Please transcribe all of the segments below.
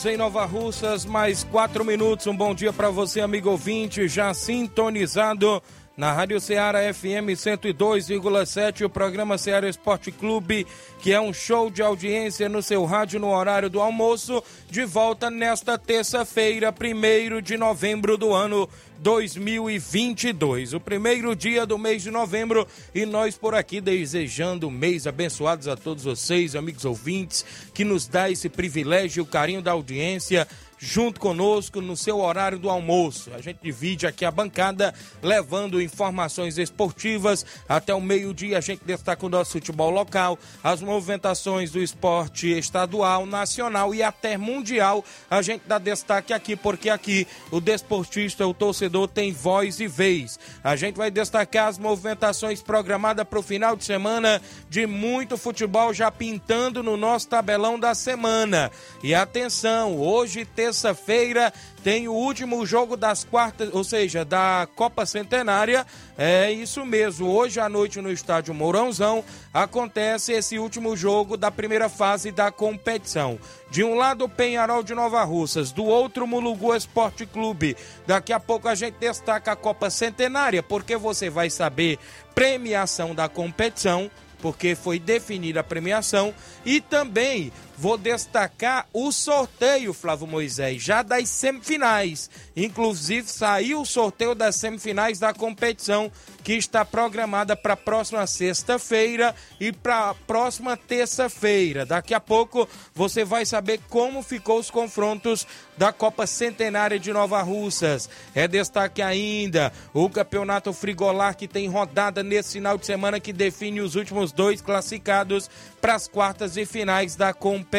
Horas em Nova Russas, mais 4 minutos. Um bom dia para você, amigo ouvinte, já sintonizado na Rádio Ceará FM 102,7, o programa Ceará Esporte Clube, que é um show de audiência no seu rádio no horário do almoço, de volta nesta terça-feira, 1 de novembro do ano 2022, o primeiro dia do mês de novembro, e nós por aqui desejando um mês abençoados a todos vocês, amigos ouvintes, que nos dá esse privilégio, o carinho da audiência junto conosco no seu horário do almoço. A gente divide aqui a bancada, levando informações esportivas. Até o meio-dia a gente destaca o nosso futebol local, as movimentações do esporte estadual, nacional e até mundial. A gente dá destaque aqui, porque aqui o desportista, o torcedor tem voz e vez. A gente vai destacar as movimentações programadas para o final de semana de muito futebol já pintando no nosso tabelão da semana. E atenção, hoje, terça-feira, tem o último jogo das quartas, ou seja, da Copa Centenária. É isso mesmo. Hoje à noite no estádio Mourãozão acontece esse último jogo da primeira fase da competição. De um lado, Penharol de Nova Russas, do outro, Mulugu Esporte Clube. Daqui a pouco a gente destaca a Copa Centenária, porque você vai saber premiação da competição porque foi definida a premiação e também vou destacar o sorteio, Flávio Moisés, já das semifinais. Inclusive saiu o sorteio das semifinais da competição que está programada para a próxima sexta-feira e para a próxima terça-feira. Daqui a pouco você vai saber como ficou os confrontos da Copa Centenária de Nova Russas. É destaque ainda o Campeonato Frigolar que tem rodada nesse final de semana que define os últimos dois classificados para as quartas e finais da competição.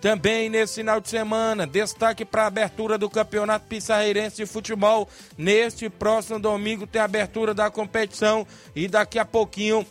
Também nesse final de semana, destaque para a abertura do Campeonato Pissarreirense de Futebol. Neste próximo domingo tem a abertura da competição e daqui a pouquinho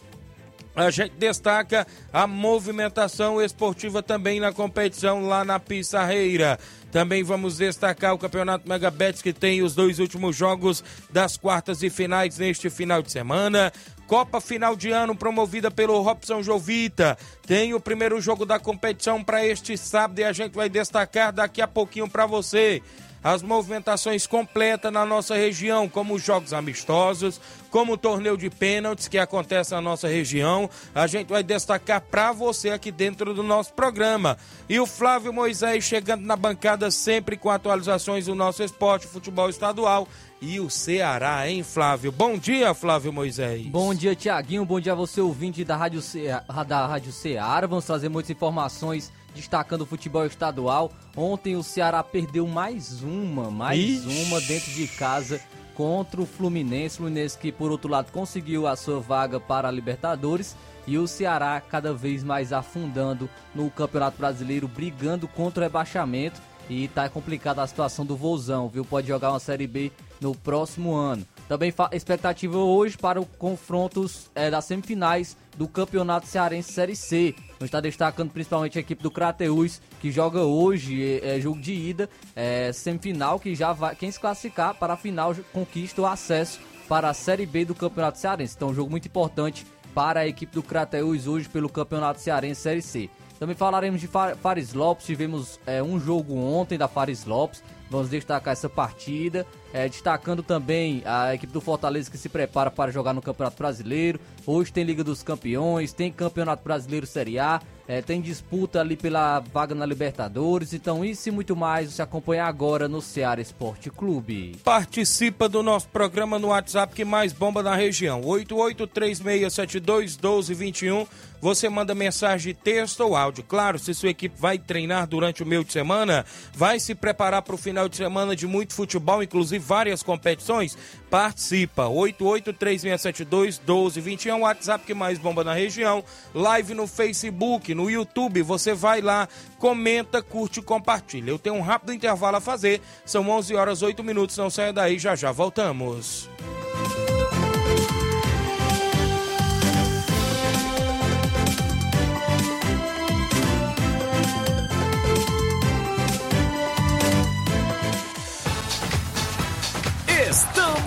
a gente destaca a movimentação esportiva também na competição lá na Pissarreira. Também vamos destacar o Campeonato Megabets que tem os dois últimos jogos das quartas e finais neste final de semana. Copa Final de Ano promovida pelo Robson Jovita. Tem o primeiro jogo da competição para este sábado e a gente vai destacar daqui a pouquinho para você as movimentações completas na nossa região, como os jogos amistosos, como o torneio de pênaltis que acontece na nossa região. A gente vai destacar para você aqui dentro do nosso programa. E o Flávio Moisés chegando na bancada sempre com atualizações do nosso esporte, futebol estadual e o Ceará, hein, Flávio? Bom dia, Flávio Moisés. Bom dia, Tiaguinho. Bom dia a você, ouvinte da Rádio, Ceará, da Rádio Ceará. Vamos trazer muitas informações destacando o futebol estadual. Ontem o Ceará perdeu mais uma, mais Ixi. uma dentro de casa contra o Fluminense. Fluminense que, por outro lado, conseguiu a sua vaga para a Libertadores. E o Ceará cada vez mais afundando no Campeonato Brasileiro, brigando contra o rebaixamento. E tá complicada a situação do Vozão, viu? Pode jogar uma Série B no próximo ano. Também expectativa hoje para os confrontos é, das semifinais do Campeonato Cearense Série C. Nós está destacando principalmente a equipe do Crateus, que joga hoje, é, é jogo de ida, é, semifinal, que já vai. Quem se classificar para a final conquista o acesso para a Série B do Campeonato Cearense. Então, um jogo muito importante para a equipe do Crateus hoje pelo Campeonato Cearense Série C. Também falaremos de Fares Lopes, tivemos é, um jogo ontem da Fares Lopes, vamos destacar essa partida. É, destacando também a equipe do Fortaleza que se prepara para jogar no Campeonato Brasileiro. Hoje tem Liga dos Campeões, tem Campeonato Brasileiro Série A, é, tem disputa ali pela vaga na Libertadores. Então, isso e muito mais você acompanha agora no Ceará Esporte Clube. Participa do nosso programa no WhatsApp que mais bomba na região: 8836721221. Você manda mensagem, texto ou áudio. Claro, se sua equipe vai treinar durante o meio de semana, vai se preparar para o final de semana de muito futebol, inclusive várias competições, participa. 8836721221 é o WhatsApp que mais bomba na região. Live no Facebook, no YouTube, você vai lá, comenta, curte e compartilha. Eu tenho um rápido intervalo a fazer. São 11 horas 8 minutos, não saia daí, já já voltamos.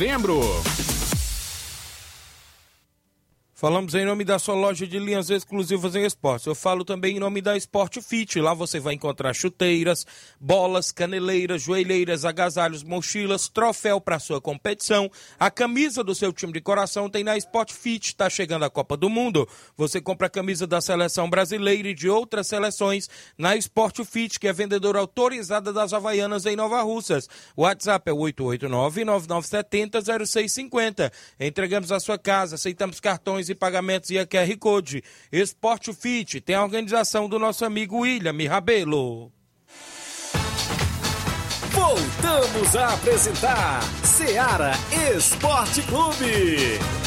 novembro. Falamos em nome da sua loja de linhas exclusivas em esportes. Eu falo também em nome da Sport Fit. Lá você vai encontrar chuteiras, bolas, caneleiras, joelheiras, agasalhos, mochilas, troféu para sua competição. A camisa do seu time de coração tem na Sport Fit. Está chegando a Copa do Mundo. Você compra a camisa da seleção brasileira e de outras seleções na Sport Fit, que é vendedora autorizada das Havaianas em Nova Russas. O WhatsApp é 889-9970-0650. Entregamos a sua casa, aceitamos cartões e pagamentos e a QR Code. Esporte Fit tem a organização do nosso amigo William Rabelo. Voltamos a apresentar Seara Esporte Clube.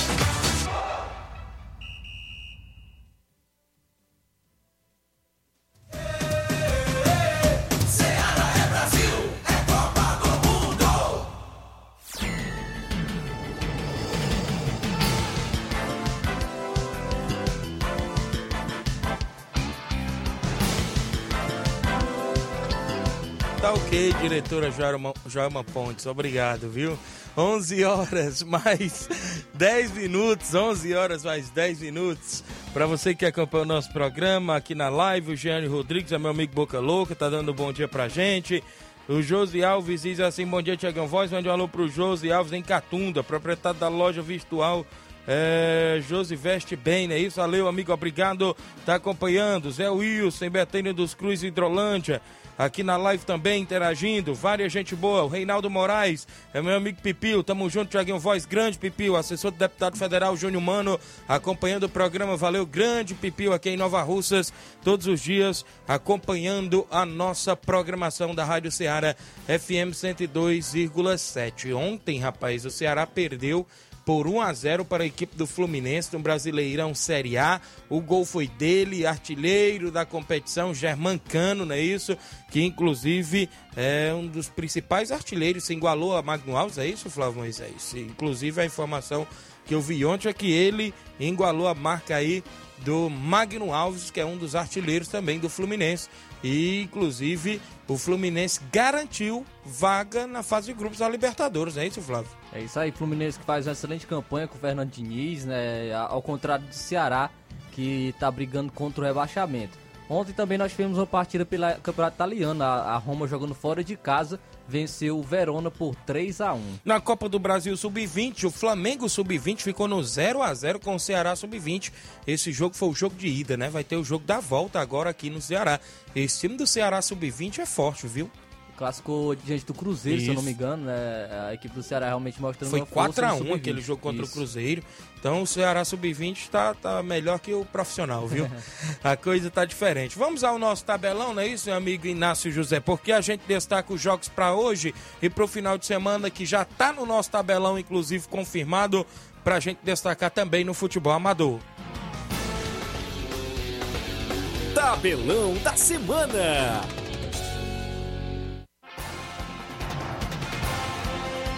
Ok, diretora Joelma, Joelma Pontes, obrigado, viu? 11 horas mais 10 minutos, 11 horas mais 10 minutos. Para você que acompanha o nosso programa aqui na live, o Gianni Rodrigues é meu amigo Boca Louca, tá dando um bom dia pra gente. O Josi Alves diz assim: Bom dia, Tiagão Voz. Mande um alô pro Josi Alves em Catunda, proprietário da loja virtual. É, Josi Veste Bem, é isso? Valeu, amigo, obrigado. Tá acompanhando. Zé Wilson, Betânia dos Cruz, Hidrolândia aqui na live também interagindo. Várias gente boa. O Reinaldo Moraes, é meu amigo Pipio. Tamo junto, Tiaguinho Voz. Grande Pipio, assessor do deputado federal Júnior Mano, acompanhando o programa. Valeu, grande Pipio aqui em Nova Russas, todos os dias, acompanhando a nossa programação da Rádio Ceará FM 102,7. Ontem, rapaz, o Ceará perdeu por 1 a 0 para a equipe do Fluminense no Brasileirão Série A. O gol foi dele, artilheiro da competição, German Cano, não é isso? Que inclusive é um dos principais artilheiros, se igualou a Magno Alves, é isso, Flávio Moisés? Inclusive a informação que eu vi ontem é que ele igualou a marca aí do Magno Alves, que é um dos artilheiros também do Fluminense. E, inclusive, o Fluminense garantiu vaga na fase de grupos da Libertadores, é isso, Flávio? É isso aí, Fluminense que faz uma excelente campanha com o Fernando Diniz, né? Ao contrário do Ceará, que está brigando contra o rebaixamento. Ontem também nós tivemos uma partida pela Campeonato Italiano, a Roma jogando fora de casa venceu o Verona por 3 a 1 Na Copa do Brasil Sub-20, o Flamengo Sub-20 ficou no 0 a 0 com o Ceará Sub-20. Esse jogo foi o jogo de ida, né? Vai ter o jogo da volta agora aqui no Ceará. Esse time do Ceará Sub-20 é forte, viu? Clássico diante do Cruzeiro, Isso. se eu não me engano, né? A equipe do Ceará realmente mostrando Foi 4 a 1 aquele jogo contra Isso. o Cruzeiro. Então o Ceará Sub-20 está tá melhor que o profissional, viu? a coisa tá diferente. Vamos ao nosso tabelão, não é isso, meu amigo Inácio José? Porque a gente destaca os jogos para hoje e para o final de semana que já tá no nosso tabelão, inclusive confirmado, para a gente destacar também no futebol amador. Tabelão da Semana.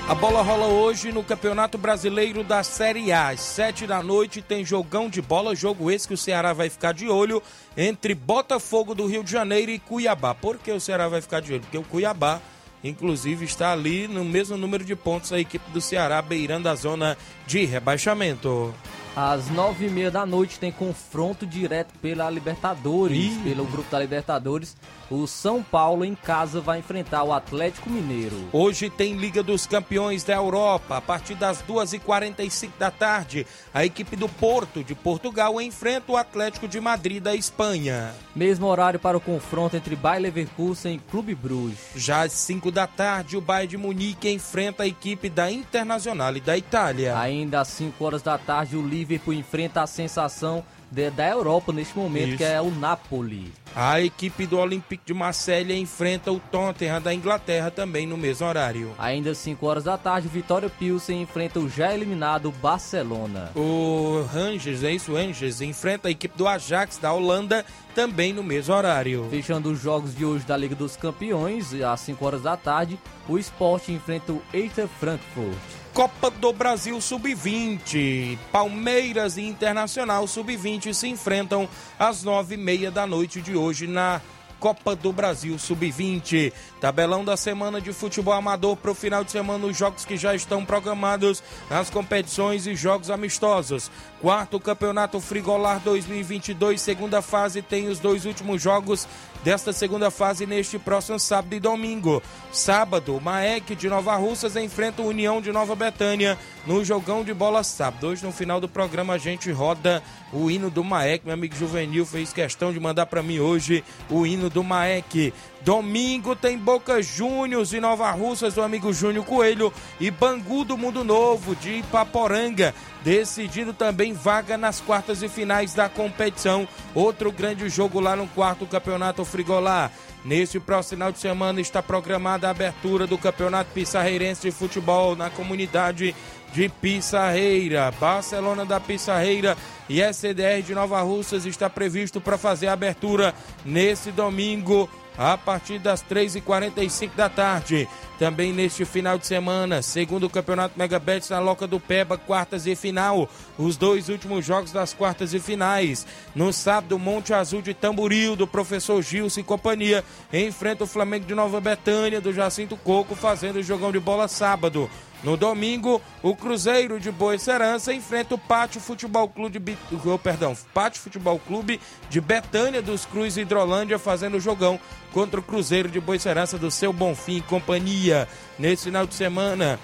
A bola rola hoje no Campeonato Brasileiro da Série A. Às sete da noite tem jogão de bola, jogo esse que o Ceará vai ficar de olho entre Botafogo do Rio de Janeiro e Cuiabá. Por que o Ceará vai ficar de olho? Porque o Cuiabá, inclusive, está ali no mesmo número de pontos a equipe do Ceará, beirando a zona de rebaixamento. Às nove e meia da noite tem confronto direto pela Libertadores, Ih. pelo grupo da Libertadores. O São Paulo em casa vai enfrentar o Atlético Mineiro. Hoje tem Liga dos Campeões da Europa. A partir das 2h45 da tarde, a equipe do Porto de Portugal enfrenta o Atlético de Madrid da Espanha. Mesmo horário para o confronto entre Bayer Leverkusen e Clube Bruges. Já às 5 da tarde, o Bayern de Munique enfrenta a equipe da Internacional e da Itália. Ainda às 5 horas da tarde, o Liverpool enfrenta a sensação de- da Europa neste momento, Isso. que é o Napoli. A equipe do Olympique de Marselha enfrenta o Tottenham da Inglaterra também no mesmo horário. Ainda às 5 horas da tarde, o Vitória Pilsen enfrenta o já eliminado Barcelona. O Rangers, é isso, Rangers, enfrenta a equipe do Ajax da Holanda também no mesmo horário. Fechando os jogos de hoje da Liga dos Campeões, às 5 horas da tarde, o Sport enfrenta o Eintracht Frankfurt. Copa do Brasil Sub-20. Palmeiras e Internacional Sub-20 se enfrentam às nove e meia da noite de hoje na Copa do Brasil Sub-20. Tabelão da semana de futebol amador para o final de semana, os jogos que já estão programados nas competições e jogos amistosos. Quarto Campeonato Frigolar 2022, segunda fase, tem os dois últimos jogos desta segunda fase neste próximo sábado e domingo. Sábado, Maek de Nova Russas enfrenta o União de Nova Betânia no jogão de bola sábado. Hoje, no final do programa, a gente roda o hino do Maek. Meu amigo Juvenil fez questão de mandar para mim hoje o hino do Maek. Domingo tem Boca Juniors de Nova Russas do amigo Júnior Coelho e Bangu do Mundo Novo de Ipaporanga, decidindo também vaga nas quartas e finais da competição. Outro grande jogo lá no quarto campeonato Frigolar. Neste próximo final de semana está programada a abertura do Campeonato Pissarreirense de Futebol na comunidade de Pissarreira. Barcelona da Pissarreira e SDR de Nova Russas está previsto para fazer a abertura nesse domingo a partir das 3h45 da tarde. Também neste final de semana, segundo o Campeonato Megabets na Loca do Peba, quartas e final. Os dois últimos jogos das quartas e finais. No sábado, Monte Azul de Tamboril, do professor Gilson e companhia, enfrenta o Flamengo de Nova Betânia, do Jacinto Coco, fazendo o jogão de bola sábado. No domingo, o Cruzeiro de Boa Serança enfrenta o Pátio Futebol Clube de oh, perdão, Pátio Futebol Clube de Betânia dos Cruz Hidrolândia fazendo o jogão contra o Cruzeiro de Boa Serança do seu Bonfim e companhia. Nesse final de semana,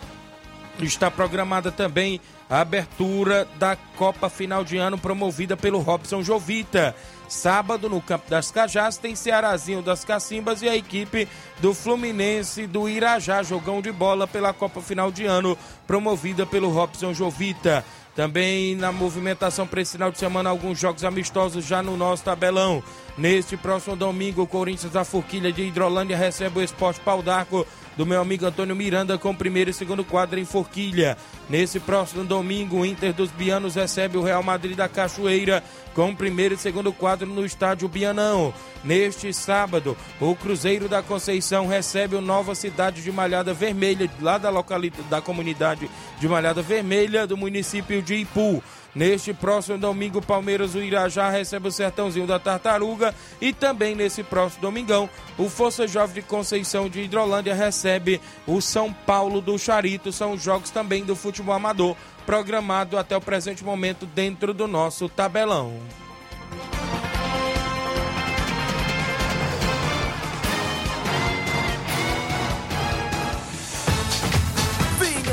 está programada também a abertura da Copa Final de Ano promovida pelo Robson Jovita. Sábado, no Campo das Cajás, tem Cearazinho das Cacimbas e a equipe do Fluminense do Irajá, jogão de bola pela Copa Final de Ano, promovida pelo Robson Jovita. Também na movimentação para esse final de semana, alguns jogos amistosos já no nosso tabelão. Neste próximo domingo, o Corinthians da Forquilha de Hidrolândia recebe o Esporte Pau d'Arco do meu amigo Antônio Miranda com primeiro e segundo quadro em Forquilha. Nesse próximo domingo, o Inter dos Bianos recebe o Real Madrid da Cachoeira com primeiro e segundo quadro no estádio Bianão. Neste sábado, o Cruzeiro da Conceição recebe o Nova Cidade de Malhada Vermelha, lá da localidade da comunidade de Malhada Vermelha do município de Ipu. Neste próximo domingo, o Palmeiras do Irajá recebe o Sertãozinho da Tartaruga. E também nesse próximo domingão, o Força Jovem de Conceição de Hidrolândia recebe o São Paulo do Charito. São jogos também do futebol amador, programado até o presente momento dentro do nosso tabelão.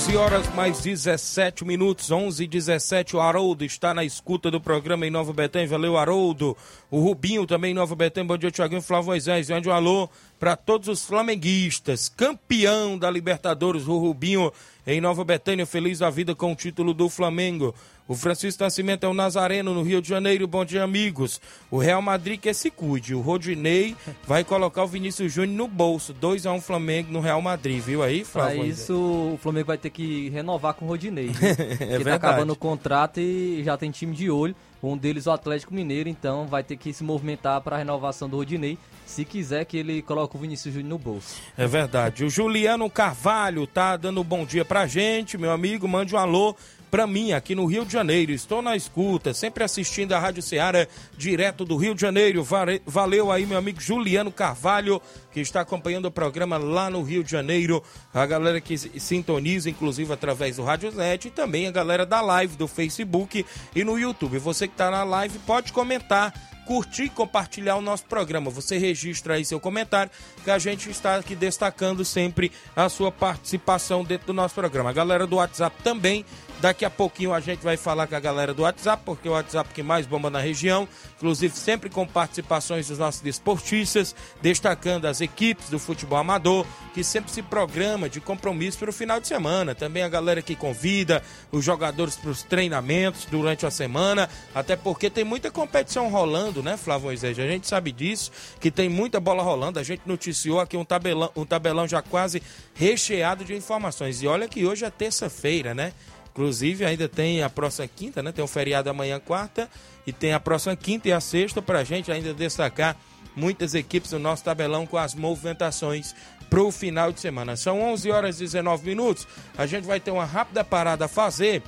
11 horas mais 17 minutos, 11 e 17. O Haroldo está na escuta do programa em Nova Betânia. Valeu, Haroldo. O Rubinho também em Nova Betânia. Bom dia, Tiaguinho Flávio Moisés. Onde o alô para todos os flamenguistas. Campeão da Libertadores, o Rubinho em Nova Betânia, feliz da vida com o título do Flamengo. O Francisco Nascimento é o Nazareno, no Rio de Janeiro. Bom dia, amigos. O Real Madrid que se cuide. O Rodinei vai colocar o Vinícius Júnior no bolso. 2 a 1 Flamengo no Real Madrid, viu aí, Pra Flávio? isso, o Flamengo vai ter que renovar com o Rodinei. Né? Porque tá acabando o contrato e já tem time de olho. Um deles o Atlético Mineiro, então vai ter que se movimentar para a renovação do Rodinei, se quiser que ele coloque o Vinícius Júnior no bolso. É verdade. O Juliano Carvalho tá dando um bom dia pra gente, meu amigo. Mande um alô pra mim aqui no Rio de Janeiro. Estou na escuta, sempre assistindo a Rádio Ceará, direto do Rio de Janeiro. Valeu aí, meu amigo Juliano Carvalho, que está acompanhando o programa lá no Rio de Janeiro. A galera que sintoniza, inclusive, através do Rádio Net e também a galera da live do Facebook e no YouTube. Você que tá na live pode comentar curtir e compartilhar o nosso programa. Você registra aí seu comentário, que a gente está aqui destacando sempre a sua participação dentro do nosso programa. A galera do WhatsApp também. Daqui a pouquinho a gente vai falar com a galera do WhatsApp, porque é o WhatsApp que mais bomba na região, inclusive sempre com participações dos nossos desportistas, destacando as equipes do futebol amador, que sempre se programa de compromisso para o final de semana. Também a galera que convida os jogadores para os treinamentos durante a semana, até porque tem muita competição rolando, né, Flávio Moisés? A gente sabe disso, que tem muita bola rolando. A gente noticiou aqui um tabelão, um tabelão já quase recheado de informações. E olha que hoje é terça-feira, né? Inclusive, ainda tem a próxima quinta, né? Tem um feriado amanhã, quarta, e tem a próxima quinta e a sexta para a gente ainda destacar muitas equipes do nosso tabelão com as movimentações para o final de semana. São 11 horas e 19 minutos. A gente vai ter uma rápida parada a fazer.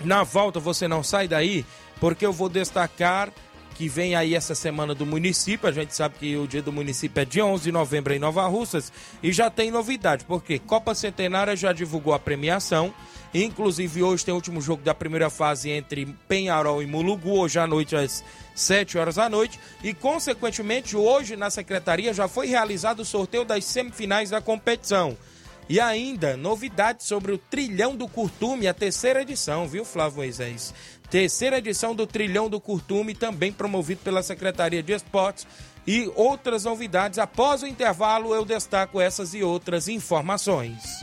Na volta, você não sai daí, porque eu vou destacar que vem aí essa semana do município. A gente sabe que o dia do município é dia 11 de novembro em Nova Russas. E já tem novidade, porque Copa Centenária já divulgou a premiação. Inclusive, hoje tem o último jogo da primeira fase entre Penharol e Mulugu, hoje à noite às 7 horas da noite. E, consequentemente, hoje na secretaria já foi realizado o sorteio das semifinais da competição. E ainda, novidades sobre o Trilhão do Curtume, a terceira edição, viu, Flávio Moisés? Terceira edição do Trilhão do Curtume, também promovido pela Secretaria de Esportes. E outras novidades. Após o intervalo, eu destaco essas e outras informações.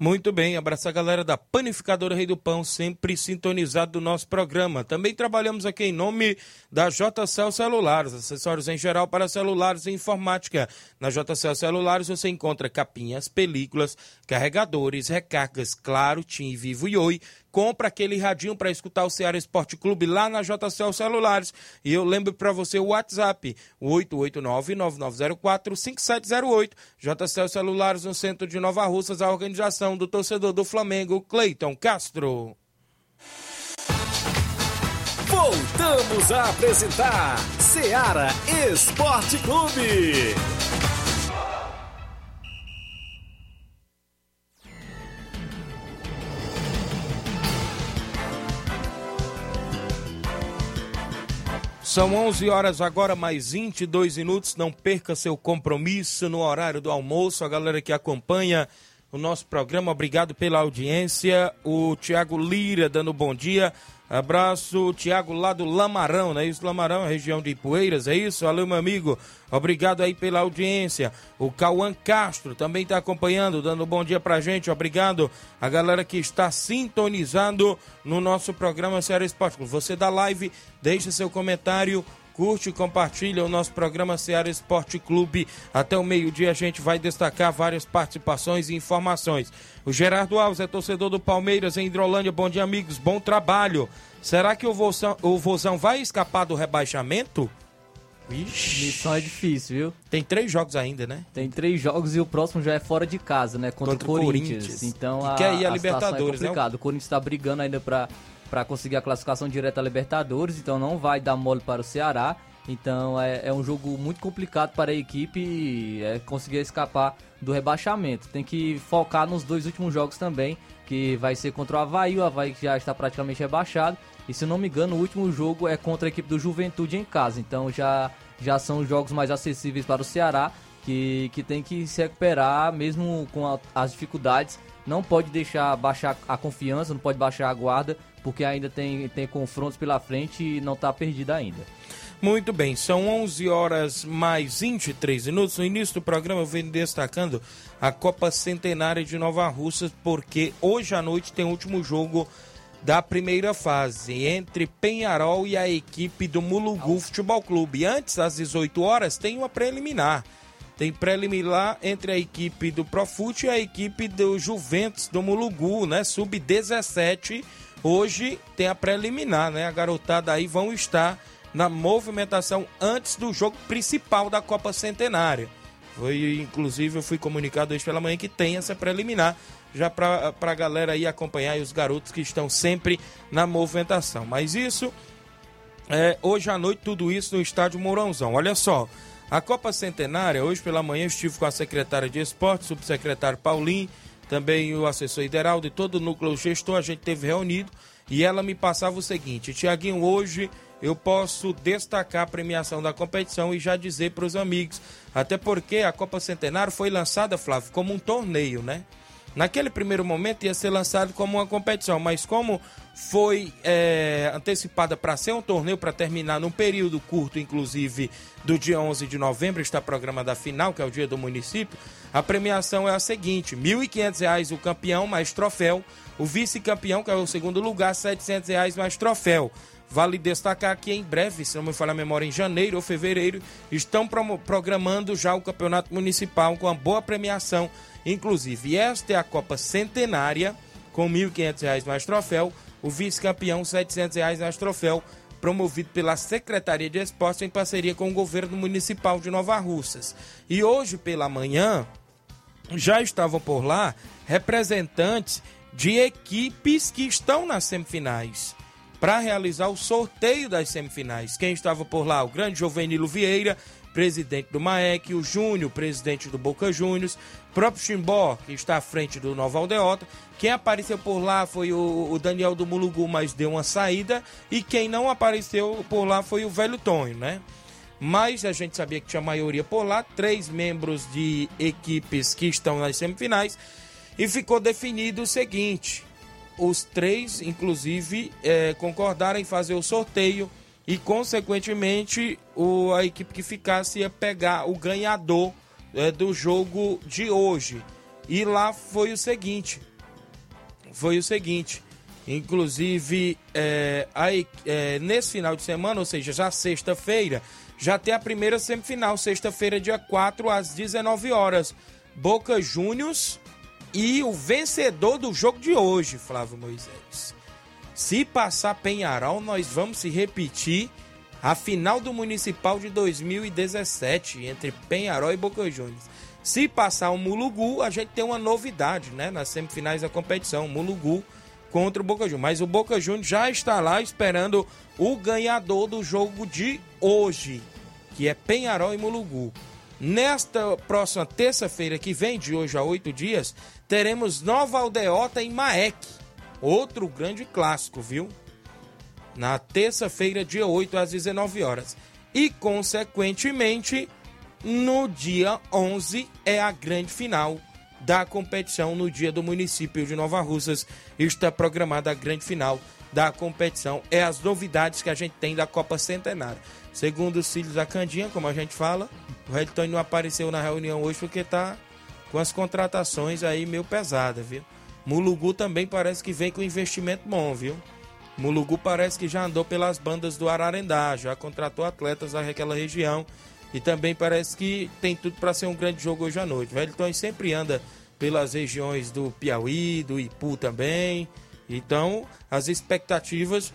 Muito bem, abraço a galera da Panificadora Rei do Pão, sempre sintonizado do nosso programa. Também trabalhamos aqui em nome da JCL Celulares, acessórios em geral para celulares e informática. Na JCL Celulares você encontra capinhas, películas, carregadores, recargas, claro, TIM, Vivo e Oi. Compra aquele radinho para escutar o Ceará Esporte Clube lá na JCL Celulares. E eu lembro para você o WhatsApp, o 889-9904-5708. JCL Celulares no centro de Nova Russas, a organização do torcedor do Flamengo, Cleiton Castro. Voltamos a apresentar Seara Esporte Clube. São 11 horas agora, mais 22 minutos. Não perca seu compromisso no horário do almoço. A galera que acompanha o nosso programa, obrigado pela audiência. O Tiago Lira dando bom dia. Abraço, Tiago, lá do Lamarão, não é isso? Lamarão, região de Poeiras, é isso? Valeu, meu amigo. Obrigado aí pela audiência. O Cauã Castro também está acompanhando, dando bom dia pra gente. Obrigado a galera que está sintonizando no nosso programa Ceará Esporte. Você da live, deixa seu comentário, curte e compartilha o nosso programa Seara Esporte Clube. Até o meio-dia a gente vai destacar várias participações e informações. O Gerardo Alves é torcedor do Palmeiras em Hidrolândia. Bom dia, amigos. Bom trabalho. Será que o Vozão, o Vozão vai escapar do rebaixamento? Ixi, Missão é difícil, viu? tem três jogos ainda, né? Tem três jogos e o próximo já é fora de casa, né? Contra, Contra o Corinthians. Corinthians. Então Que a, quer ir à a situação Libertadores, é né? O Corinthians está brigando ainda para para conseguir a classificação direta à Libertadores, então não vai dar mole para o Ceará. Então é, é um jogo muito complicado para a equipe é, conseguir escapar do rebaixamento. Tem que focar nos dois últimos jogos também, que vai ser contra o Havaí, o Havaí que já está praticamente rebaixado. E se não me engano, o último jogo é contra a equipe do Juventude em casa. Então já, já são jogos mais acessíveis para o Ceará, que, que tem que se recuperar mesmo com a- as dificuldades. Não pode deixar baixar a confiança, não pode baixar a guarda, porque ainda tem, tem confrontos pela frente e não está perdido ainda. Muito bem, são 11 horas mais 23 minutos. No início do programa eu venho destacando a Copa Centenária de Nova Russa, porque hoje à noite tem o último jogo da primeira fase entre Penharol e a equipe do Mulugu Futebol Clube. Antes, às 18 horas, tem uma preliminar. Tem preliminar entre a equipe do Profute e a equipe do Juventus do Mulugu, né? Sub-17. Hoje tem a preliminar, né? A garotada aí vão estar na movimentação antes do jogo principal da Copa Centenária. Foi, inclusive, eu fui comunicado hoje pela manhã que tem essa preliminar, já para a galera aí acompanhar e os garotos que estão sempre na movimentação. Mas isso é, hoje à noite, tudo isso no estádio Mourãozão. Olha só, a Copa Centenária, hoje pela manhã, eu estive com a secretária de esporte, subsecretário Paulinho, também o assessor Ideraldo e todo o núcleo gestor, a gente teve reunido e ela me passava o seguinte: Tiaguinho, hoje eu posso destacar a premiação da competição e já dizer para os amigos, até porque a Copa Centenário foi lançada, Flávio, como um torneio, né? Naquele primeiro momento ia ser lançado como uma competição, mas como foi é, antecipada para ser um torneio, para terminar num período curto, inclusive do dia 11 de novembro, está programada a final, que é o dia do município, a premiação é a seguinte, R$ 1.500 o campeão mais troféu, o vice-campeão, que é o segundo lugar, 700 reais mais troféu. Vale destacar que em breve, se não me falha a memória, em janeiro ou fevereiro, estão programando já o campeonato municipal com uma boa premiação. Inclusive, esta é a Copa Centenária, com 1.500 reais mais troféu, o vice-campeão 700 reais mais troféu, promovido pela Secretaria de Esportes em parceria com o governo municipal de Nova Russas. E hoje pela manhã, já estavam por lá representantes de equipes que estão nas semifinais para realizar o sorteio das semifinais. Quem estava por lá? O grande Jovenilo Vieira, presidente do MAEC, o Júnior, presidente do Boca Juniors, próprio Chimbó, que está à frente do Nova Aldeota. Quem apareceu por lá foi o, o Daniel do Mulugu, mas deu uma saída. E quem não apareceu por lá foi o velho Tonho, né? mas a gente sabia que tinha maioria por lá, três membros de equipes que estão nas semifinais, e ficou definido o seguinte: os três, inclusive, eh, concordaram em fazer o sorteio e, consequentemente, o, a equipe que ficasse ia pegar o ganhador eh, do jogo de hoje. E lá foi o seguinte: foi o seguinte. Inclusive, é, a e- é, nesse final de semana, ou seja, já sexta-feira, já tem a primeira semifinal, sexta-feira, dia 4, às 19 horas. Boca Juniors e o vencedor do jogo de hoje, Flávio Moisés. Se passar Penharol, nós vamos se repetir a final do Municipal de 2017 entre Penharol e Boca Juniors. Se passar o Mulugu, a gente tem uma novidade, né? Nas semifinais da competição, Mulugu contra o Boca Juniors. Mas o Boca Juniors já está lá esperando o ganhador do jogo de hoje, que é Penharol e Mulugu. Nesta próxima terça-feira que vem, de hoje a oito dias, teremos Nova Aldeota em Maek. Outro grande clássico, viu? Na terça-feira, dia 8, às 19 horas. E, consequentemente, no dia 11 é a grande final da competição no dia do município de Nova Russas. Está programada a grande final da competição. É as novidades que a gente tem da Copa Centenária. Segundo os filhos da Candinha, como a gente fala, o Redton não apareceu na reunião hoje porque tá com as contratações aí meio pesadas, viu? Mulugu também parece que vem com investimento bom, viu? Mulugu parece que já andou pelas bandas do Ararendá, já contratou atletas daquela região e também parece que tem tudo para ser um grande jogo hoje à noite. Wellington sempre anda pelas regiões do Piauí, do Ipu também. Então, as expectativas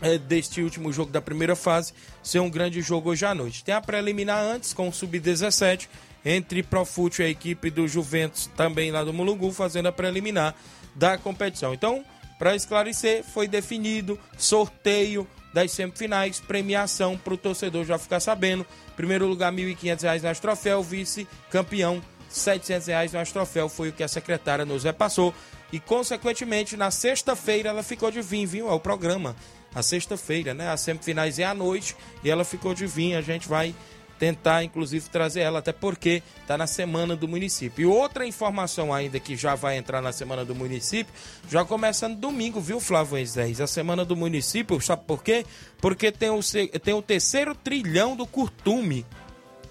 é, deste último jogo da primeira fase ser um grande jogo hoje à noite. Tem a preliminar antes com o Sub-17 entre Profute e a equipe do Juventus também lá do Mulungu fazendo a preliminar da competição. Então, para esclarecer, foi definido sorteio das semifinais, premiação para o torcedor já ficar sabendo. Primeiro lugar, R$ 1.500 no troféu, vice-campeão, R$ 700 no troféu, foi o que a secretária nos repassou. E, consequentemente, na sexta-feira ela ficou de vir, viu? Ao programa. A sexta-feira, né? As semifinais é à noite e ela ficou de vir. A gente vai tentar, inclusive, trazer ela, até porque está na semana do município. E outra informação ainda que já vai entrar na semana do município, já começando domingo, viu, Flávio Ezdez? A semana do município, sabe por quê? Porque tem o, tem o terceiro trilhão do Curtume,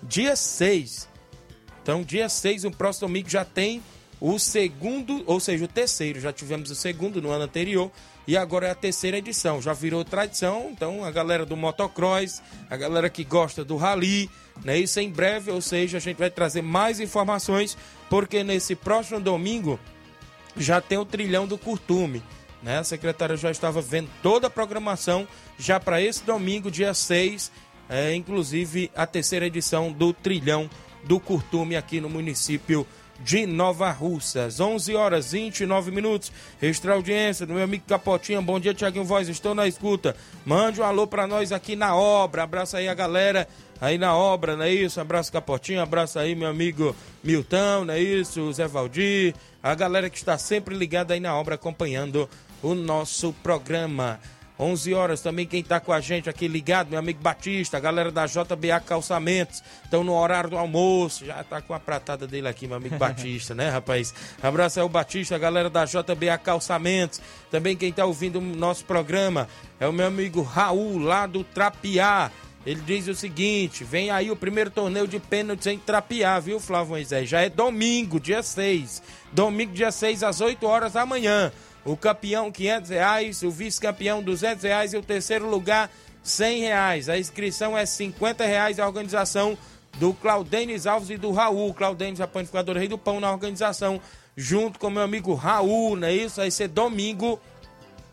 dia 6. Então, dia 6, o próximo domingo já tem o segundo, ou seja, o terceiro. Já tivemos o segundo no ano anterior e agora é a terceira edição. Já virou tradição, então a galera do motocross, a galera que gosta do rally, né? Isso em breve, ou seja, a gente vai trazer mais informações, porque nesse próximo domingo já tem o trilhão do Curtume. Né? A secretária já estava vendo toda a programação já para esse domingo, dia 6, é, inclusive a terceira edição do trilhão do Curtume aqui no município de Nova Russas. 11 horas 29 minutos. Extra audiência do meu amigo Capotinha. Bom dia, Tiaguinho Voz. Estou na escuta. Mande um alô para nós aqui na obra. Abraça aí a galera aí na obra, não é isso? Abraço Capotinho, abraço aí meu amigo Milton, não é isso? Zé Valdir, a galera que está sempre ligada aí na obra acompanhando o nosso programa. 11 horas também quem está com a gente aqui ligado, meu amigo Batista, a galera da JBA Calçamentos, estão no horário do almoço, já tá com a pratada dele aqui, meu amigo Batista, né, rapaz? Abraço aí o Batista, a galera da JBA Calçamentos, também quem está ouvindo o nosso programa é o meu amigo Raul, lá do Trapiá, ele diz o seguinte: vem aí o primeiro torneio de pênaltis em Trapiá, viu, Flávio Moisés? Já é domingo, dia 6. Domingo, dia 6, às 8 horas da manhã. O campeão, 500 reais. O vice-campeão, 200 reais. E o terceiro lugar, 100 reais. A inscrição é 50 reais. A organização do Claudenis Alves e do Raul. Claudenis, a panificadora Rei do Pão, na organização, junto com meu amigo Raul, não é isso? Vai ser domingo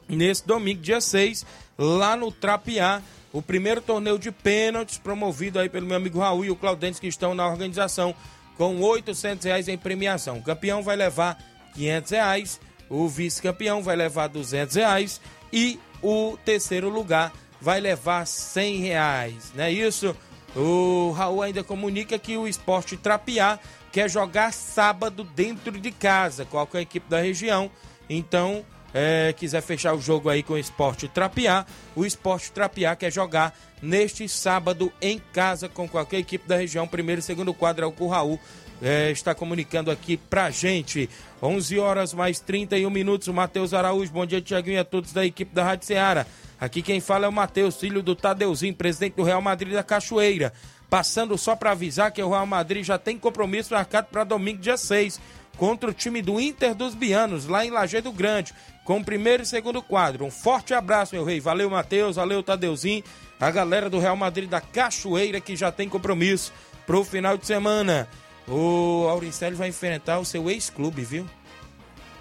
nesse domingo, dia 6, lá no Trapiá, o primeiro torneio de pênaltis promovido aí pelo meu amigo Raul e o Claudentes que estão na organização com 800 reais em premiação. O campeão vai levar 500 reais, o vice-campeão vai levar 200 reais e o terceiro lugar vai levar 100 reais, não é isso? O Raul ainda comunica que o esporte Trapiá quer jogar sábado dentro de casa, qual que a equipe da região, então é, quiser fechar o jogo aí com o Esporte Trapiá, o Esporte Trapiá quer jogar neste sábado em casa com qualquer equipe da região. Primeiro e segundo quadro é o que o Raul é, está comunicando aqui pra gente. 11 horas mais 31 minutos. O Matheus Araújo, bom dia, Tiaguinho, a todos da equipe da Rádio Ceará. Aqui quem fala é o Matheus, filho do Tadeuzinho, presidente do Real Madrid da Cachoeira. Passando só para avisar que o Real Madrid já tem compromisso marcado para domingo, dia 6 contra o time do Inter dos Bianos, lá em Lajeado Grande, com o primeiro e segundo quadro. Um forte abraço, meu rei. Valeu, Matheus. Valeu, Tadeuzinho. A galera do Real Madrid da Cachoeira, que já tem compromisso pro final de semana. O Auricelli vai enfrentar o seu ex-clube, viu?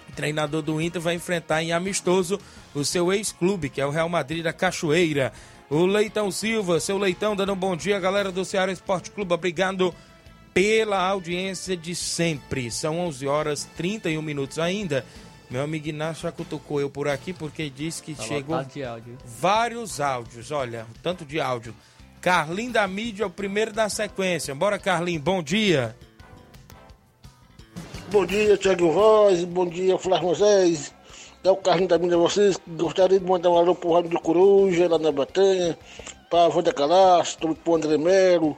O treinador do Inter vai enfrentar em amistoso o seu ex-clube, que é o Real Madrid da Cachoeira. O Leitão Silva, seu Leitão, dando um bom dia, galera do Ceará Esporte Clube. Obrigado pela audiência de sempre. São 11 horas 31 minutos ainda. Meu amigo Inácio já cutucou eu por aqui porque disse que Tá chegou áudio. vários áudios. Olha, tanto de áudio. Carlinho da mídia é o primeiro da sequência. Bora, Carlinho, bom dia. Bom dia, Tiago Voz, bom dia, Flávio Moisés. É o Carlinho da Mina vocês. Gostaria de mandar um alô pro Rádio do Coruja, lá na Batanha, pra Wanda Calastro, pro André Melo,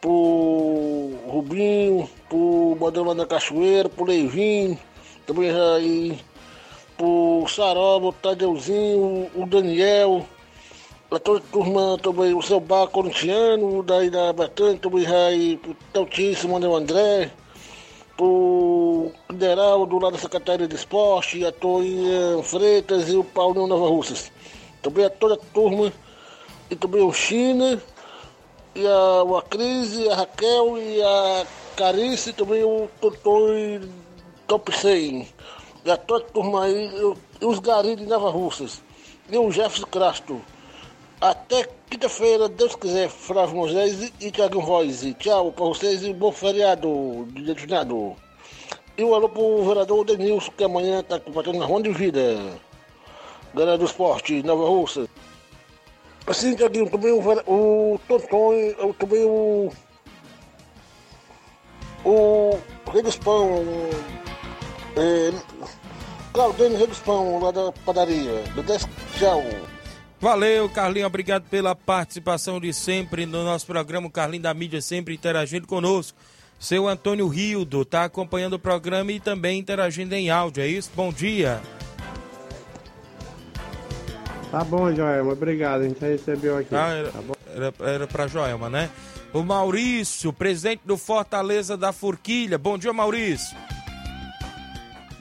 pro Rubinho, pro Modão lá na Cachoeira, pro Leivinho, também aí, pro Saroba, o Tadeuzinho, o Daniel, pra toda a turma também, o seu bar corintiano, daí da Batanha, também aí, pro Tautíssimo, o André o Federal do lado da Secretaria de Esporte, a Toinha Freitas e o Paulinho Nova Russas. Também a toda a turma, e também o China, e a, o Crise, a Raquel e a Carice, e também o Totoi Top 100. E a toda a turma aí, e, e os garis de Nova Russas. E o Jefferson Crasto. Até quinta-feira, Deus quiser, Flávio Moisés e, Thiago Voz. Tchau pra vocês e bom feriado, dia do senador. E um alô pro vereador Denilson, que amanhã tá combatendo na Ronda de Vida. Galera do Esporte, Nova Russa. Assim, Tiaguinho, também o, o Tonton, também o. O Rei Pão. É, Claudênio Rei Pão, lá da padaria. Tchau. Valeu, Carlinho. Obrigado pela participação de sempre no nosso programa. O Carlinho da mídia sempre interagindo conosco. Seu Antônio Rildo está acompanhando o programa e também interagindo em áudio. É isso? Bom dia. Tá bom, Joelma, obrigado. A gente já recebeu aqui. Ah, era, Tá bom? era, era pra Joelma, né? O Maurício, presidente do Fortaleza da Forquilha. Bom dia, Maurício.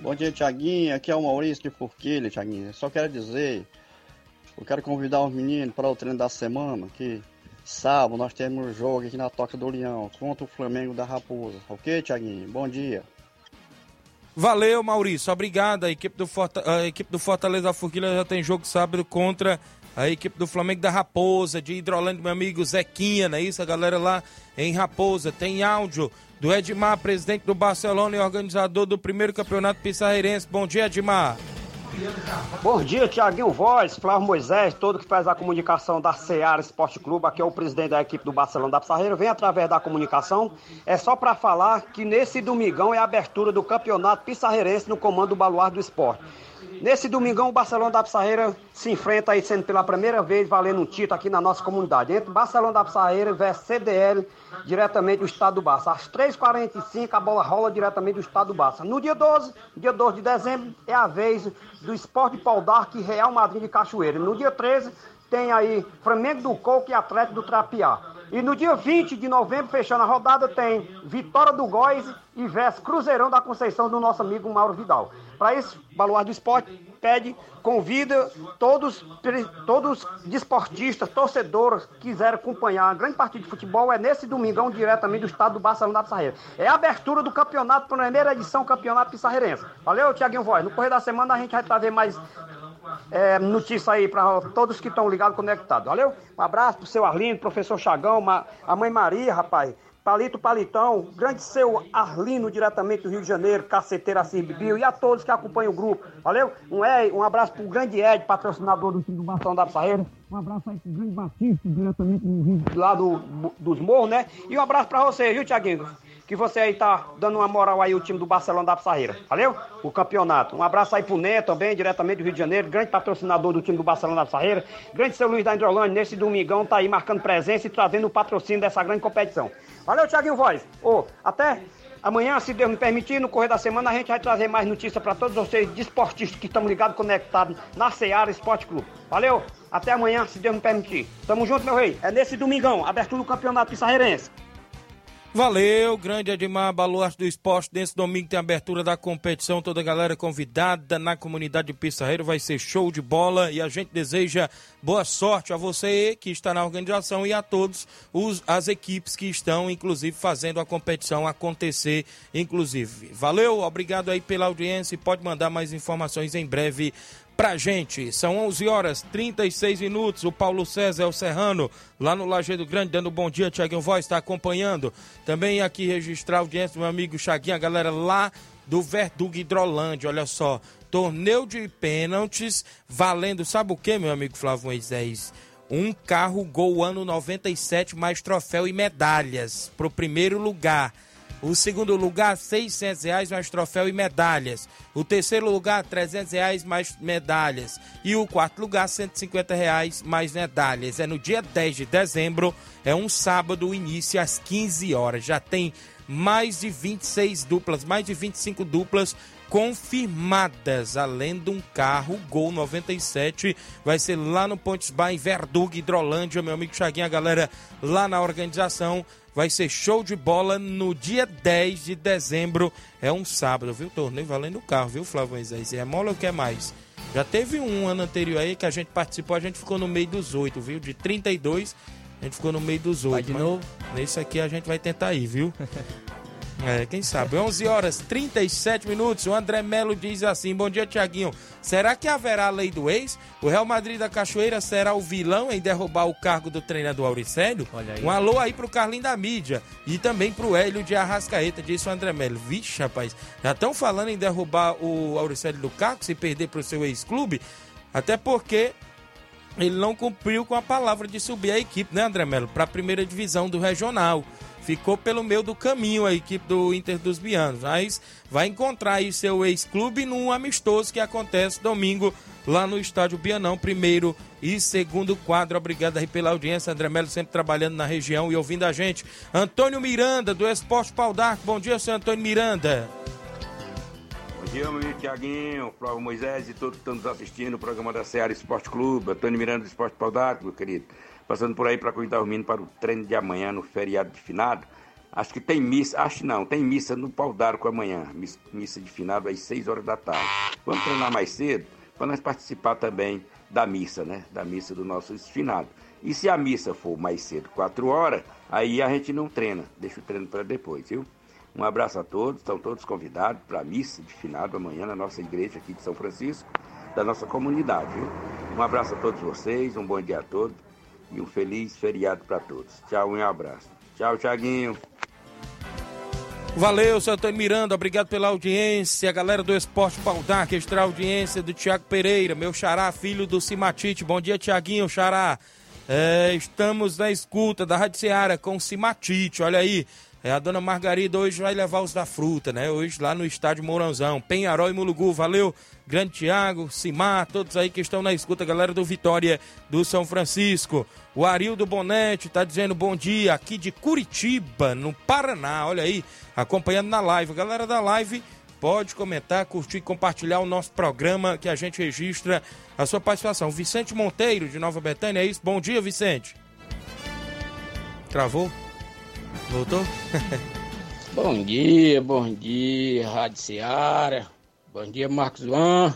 Bom dia, Tiaguinho. Aqui é o Maurício de Forquilha, Tiaguinho. Só quero dizer, eu quero convidar os meninos para o treino da semana, que sábado nós temos um jogo aqui na Toca do Leão contra o Flamengo da Raposa. Ok, Tiaguinho? Bom dia. Valeu, Maurício. Obrigado. A equipe do, Forta- a equipe do Fortaleza Forquilha já tem jogo sábado contra a equipe do Flamengo da Raposa, de Hidrolândia, meu amigo Zequinha, não é isso? A galera lá em Raposa. Tem áudio do Edmar, presidente do Barcelona e organizador do primeiro campeonato pissarreirense. Bom dia, Edmar. Bom dia, Tiaguinho Voz, Flávio Moisés, todo que faz a comunicação da Seara Esporte Clube, aqui é o presidente da equipe do Barcelona da Pissarreira, vem através da comunicação, é só para falar que nesse domingão é a abertura do campeonato pissarreirense no comando do Baluar do Esporte. Nesse domingão, o Barcelona da Pissarreira se enfrenta aí, sendo pela primeira vez valendo um título aqui na nossa comunidade. Entre Barcelona da Pissarreira versus CDL, diretamente do estado do Barça. Às 3h45, a bola rola diretamente do estado do Barça. No dia 12, dia 12 de dezembro, é a vez do Esporte Pau D'Arc e Real Madrid de Cachoeira. No dia 13, tem aí Flamengo do Coco e Atlético do Trapiá. E no dia 20 de novembro, fechando a rodada, tem Vitória do Góis e versus Cruzeirão da Conceição do nosso amigo Mauro Vidal. Para isso, Baluar do Esporte pede, convida todos, todos desportistas, torcedores que quiserem acompanhar a grande partida de futebol, é nesse domingão diretamente do estado do Barcelona da Pissarreira. É a abertura do campeonato, primeira edição Campeonato Pissarreirense. Valeu, Tiaguinho Voz. No correr da semana a gente vai trazer mais é, notícia aí para todos que estão ligados, conectados. Valeu? Um abraço pro seu Arlindo, professor Chagão, a mãe Maria, rapaz. Palito Palitão, grande seu Arlino, diretamente do Rio de Janeiro, caceteira Assis Bibil, e a todos que acompanham o grupo. Valeu? Um, Ed, um abraço pro grande Ed, patrocinador do time do Bastão da Pissarreira. Um abraço aí pro grande Batista, diretamente do Rio, lá do, dos morros, né? E um abraço pra você, viu, Tiaguinho? Que você aí tá dando uma moral aí, o time do Barcelona da Pissarreira. Valeu? O campeonato. Um abraço aí pro Neto também, diretamente do Rio de Janeiro, grande patrocinador do time do Barcelona da Pissarreira. Grande seu Luiz da Hidrolândia, nesse domingão, tá aí marcando presença e trazendo o patrocínio dessa grande competição. Valeu, Tiaguinho Voz. Ô, até amanhã, se Deus me permitir, no correr da semana, a gente vai trazer mais notícias para todos vocês, desportistas que estão ligados, conectados na Seara Esporte Clube. Valeu? Até amanhã, se Deus me permitir. Tamo junto, meu rei. É nesse domingão, abertura do campeonato pissarreirense. Valeu, grande Edmar Baluarte do Esporte. Nesse domingo tem abertura da competição, toda a galera convidada na comunidade de Pissarreiro. Vai ser show de bola e a gente deseja boa sorte a você que está na organização e a todos os, as equipes que estão, inclusive, fazendo a competição acontecer, inclusive. Valeu, obrigado aí pela audiência pode mandar mais informações em breve pra gente. São 11 horas 36 minutos. O Paulo César é o Serrano, lá no Lajeado Grande, dando bom dia. Tiaguinho Voz está acompanhando. Também aqui registrar a audiência do meu amigo Chaguinho, a galera lá do Verdugo Hidrolândia. Olha só, torneio de pênaltis valendo, sabe o que, meu amigo Flávio Moisés? Um carro Gol ano 97, mais troféu e medalhas pro primeiro lugar. O segundo lugar, 600 reais mais troféu e medalhas. O terceiro lugar, 300 reais mais medalhas. E o quarto lugar, 150 reais mais medalhas. É no dia 10 de dezembro, é um sábado, início às 15 horas. Já tem mais de 26 duplas, mais de 25 duplas confirmadas, além de um carro Gol 97, vai ser lá no Pontes Bar em Verdug, Hidrolândia, meu amigo Chaguinha, a galera lá na organização. Vai ser show de bola no dia 10 de dezembro, é um sábado, viu? Torneio valendo o carro, viu, Flávio Moisés? É mole ou quer mais? Já teve um ano anterior aí que a gente participou, a gente ficou no meio dos oito, viu? De 32, a gente ficou no meio dos oito. de mas novo? Nesse aqui a gente vai tentar ir, viu? É, quem sabe? 11 horas 37 minutos. O André Melo diz assim: Bom dia, Tiaguinho. Será que haverá a lei do ex? O Real Madrid da Cachoeira será o vilão em derrubar o cargo do treinador Auricélio? Olha aí. Um alô aí pro Carlinho da mídia e também pro Hélio de Arrascaeta, disse o André Melo. Vixe, rapaz, já estão falando em derrubar o Auricélio do cargo se perder pro seu ex-clube? Até porque ele não cumpriu com a palavra de subir a equipe, né, André Melo, para a primeira divisão do regional. Ficou pelo meio do caminho a equipe do Inter dos Bianos, mas vai encontrar aí seu ex-clube num amistoso que acontece domingo lá no estádio Bianão, primeiro e segundo quadro. Obrigado aí pela audiência, André Melo sempre trabalhando na região e ouvindo a gente. Antônio Miranda, do Esporte Pau d'Arco. Bom dia, seu Antônio Miranda. Bom dia, meu amigo Tiaguinho, Flávio Moisés e todos que estão nos assistindo o programa da Seara Esporte Clube. Antônio Miranda do Esporte Pau d'Arco, meu querido. Passando por aí para convidar os meninos para o treino de amanhã no feriado de finado. Acho que tem missa, acho não, tem missa no Pau d'Arco amanhã. Miss- Missa de finado às 6 horas da tarde. Vamos treinar mais cedo para nós participar também da missa, né? Da missa do nosso finado. E se a missa for mais cedo, 4 horas, aí a gente não treina, deixa o treino para depois, viu? Um abraço a todos, estão todos convidados para a missa de finado amanhã na nossa igreja aqui de São Francisco, da nossa comunidade, viu? Um abraço a todos vocês, um bom dia a todos e um feliz feriado para todos. Tchau, um abraço. Tchau, Tiaguinho. Valeu, seu Antônio Miranda, obrigado pela audiência. A galera do Esporte Pau d'Arco, extra audiência do Tiago Pereira, meu xará, filho do Simatite. Bom dia, Tiaguinho, xará. É, estamos na escuta da Rádio Seara com o Simatite, olha aí. É, a dona Margarida hoje vai levar os da fruta, né? Hoje lá no estádio Mourãozão. Penharol e Mulugu, valeu. Grande Tiago, Simar, todos aí que estão na escuta, galera do Vitória do São Francisco. O Arildo Bonete tá dizendo bom dia aqui de Curitiba, no Paraná. Olha aí, acompanhando na live. Galera da live, pode comentar, curtir e compartilhar o nosso programa que a gente registra a sua participação. Vicente Monteiro, de Nova Betânia, é isso? Bom dia, Vicente. Travou? Voltou? Bom dia, bom dia, Rádio Seara. Bom dia, Marcos Van.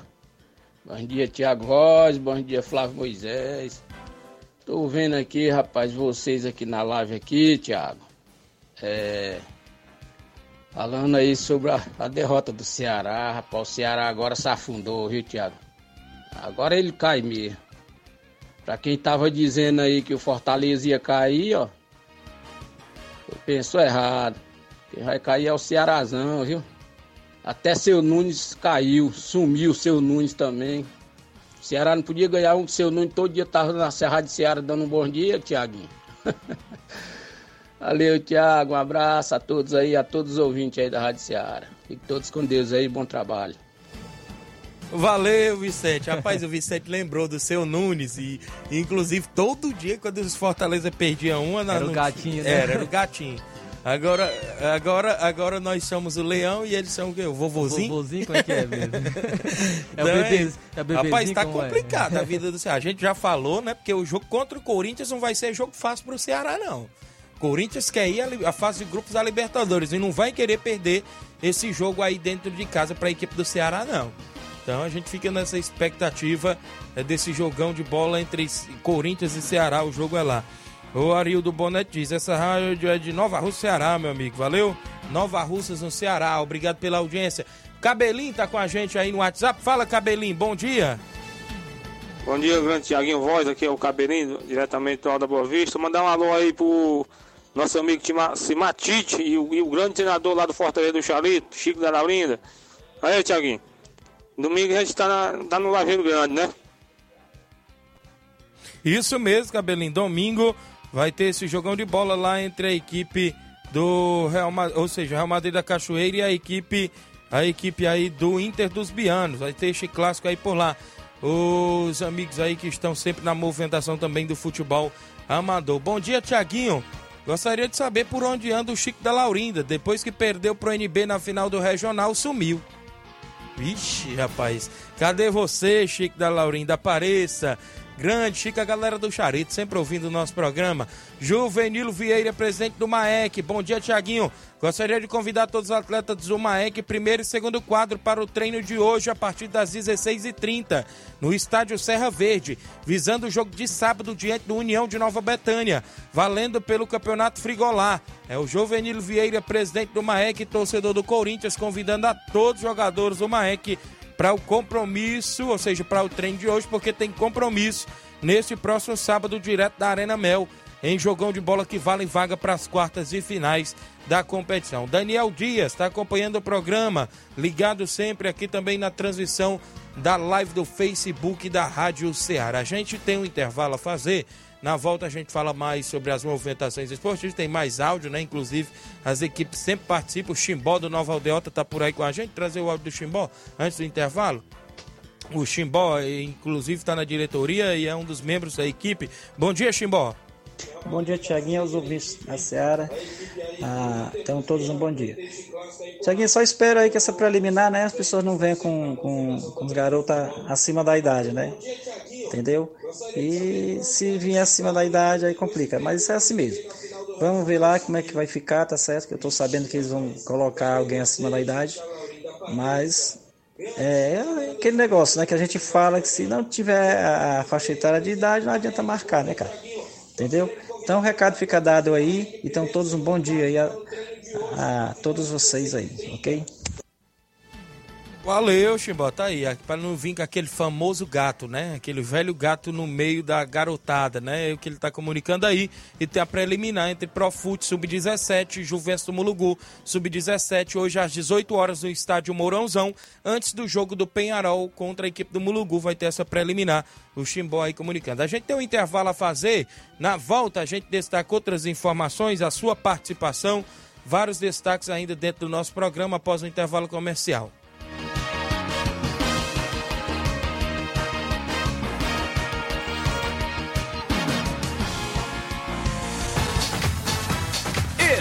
Bom dia, Tiago Rosa. Bom dia, Flávio Moisés. Tô vendo aqui, rapaz, vocês aqui na live aqui, Tiago. É, falando aí sobre a, a derrota do Ceará, rapaz. O Ceará agora se afundou, viu, Tiago? Agora ele cai mesmo. Pra quem tava dizendo aí que o Fortaleza ia cair, ó. Pensou errado. Quem vai cair é o Cearazão, viu? Até seu Nunes caiu, sumiu seu Nunes também. O Ceará não podia ganhar um seu Nunes todo dia tava na Serra de Ceará dando um bom dia, Tiaguinho. Valeu, Tiago. Um abraço a todos aí, a todos os ouvintes aí da Rádio Ceará. Fiquem todos com Deus aí, bom trabalho. Valeu, Vicente. Rapaz, o Vicente lembrou do seu Nunes e, inclusive, todo dia quando os Fortaleza perdiam uma... na- Era o no- gatinho, né? Era, era o gatinho. Agora, agora, agora nós somos o leão e eles são o quê? O vovozinho? Vovozinho, como é que é mesmo? É o bebê- é o bebezinho, Rapaz, tá é? complicado a vida do Ceará. A gente já falou, né? Porque o jogo contra o Corinthians não vai ser jogo fácil pro Ceará, não. Corinthians quer ir à fase de grupos da Libertadores e não vai querer perder esse jogo aí dentro de casa para a equipe do Ceará, não. Então a gente fica nessa expectativa é, desse jogão de bola entre Corinthians e Ceará. O jogo é lá. O Arildo Bonet diz: essa rádio é de Nova Rússia, Ceará, meu amigo. Valeu? Nova Russas no Ceará. Obrigado pela audiência. Cabelinho tá com a gente aí no WhatsApp. Fala, Cabelinho. Bom dia. Bom dia, grande Tiaguinho Voz, aqui é o Cabelinho, diretamente do Alto da Boa Vista. Mandar um alô aí pro nosso amigo Simatite e o, e o grande treinador lá do Fortaleza do Charito, Chico da Laurinda. Aí, Tiaguinho, domingo a gente tá, na, tá no Lajeiro Grande, né? Isso mesmo, Cabelinho. Domingo vai ter esse jogão de bola lá entre a equipe do Real Madrid, ou seja, Real Madrid da Cachoeira e a equipe, a equipe aí do Inter dos Bianos. Vai ter esse clássico aí por lá. Os amigos aí que estão sempre na movimentação também do futebol amador. Bom dia, Tiaguinho. Gostaria de saber por onde anda o Chico da Laurinda. Depois que perdeu pro NB na final do Regional, sumiu. Vixe, rapaz. Cadê você, Chico da Laurinda? Apareça. Grande, Chico, a galera do Charito, sempre ouvindo o nosso programa. Juvenilo Vieira, presidente do MAEC. Bom dia, Tiaguinho. Gostaria de convidar todos os atletas do MAEC, primeiro e segundo quadro, para o treino de hoje, a partir das 16h30, no estádio Serra Verde, visando o jogo de sábado diante do União de Nova Betânia, valendo pelo Campeonato Frigolá. É o Juvenilo Vieira, presidente do MAEC, torcedor do Corinthians, convidando a todos os jogadores do MAEC para o compromisso, ou seja, para o treino de hoje, porque tem compromisso neste próximo sábado, direto da Arena Mel, em jogão de bola que vale vaga para as quartas e finais da competição. Daniel Dias está acompanhando o programa, ligado sempre aqui também na transmissão da live do Facebook da Rádio Ceará. A gente tem um intervalo a fazer. Na volta a gente fala mais sobre as movimentações esportivas, tem mais áudio, né? Inclusive, as equipes sempre participam. O Chimbó do Nova Aldeota tá por aí com a gente. Trazer o áudio do Chimbó antes do intervalo. O Chimbó, inclusive, está na diretoria e é um dos membros da equipe. Bom dia, Chimbó. Bom dia, Tiaguinho, aos ouvintes da Seara. Ah, tenham todos um bom dia. Tiaguinho, só espero aí que essa preliminar, né, as pessoas não venham com, com, com os garotos acima da idade, né? Entendeu? E se vier acima da idade, aí complica. Mas isso é assim mesmo. Vamos ver lá como é que vai ficar, tá certo? Que eu tô sabendo que eles vão colocar alguém acima da idade. Mas é, é aquele negócio, né? Que a gente fala que se não tiver a faixa etária de idade, não adianta marcar, né, cara? Entendeu? Então o recado fica dado aí. Então todos um bom dia aí a, a todos vocês aí, ok? Valeu, Chimbó, tá aí. Para não vir com aquele famoso gato, né? Aquele velho gato no meio da garotada, né? É o que ele tá comunicando aí. E tem a preliminar entre Profute Sub-17 e Juventus do Mulugu Sub-17, hoje às 18 horas no estádio Mourãozão, antes do jogo do Penharol contra a equipe do Mulugu. Vai ter essa preliminar. O Chimbó aí comunicando. A gente tem um intervalo a fazer. Na volta, a gente destaca outras informações, a sua participação. Vários destaques ainda dentro do nosso programa após o intervalo comercial.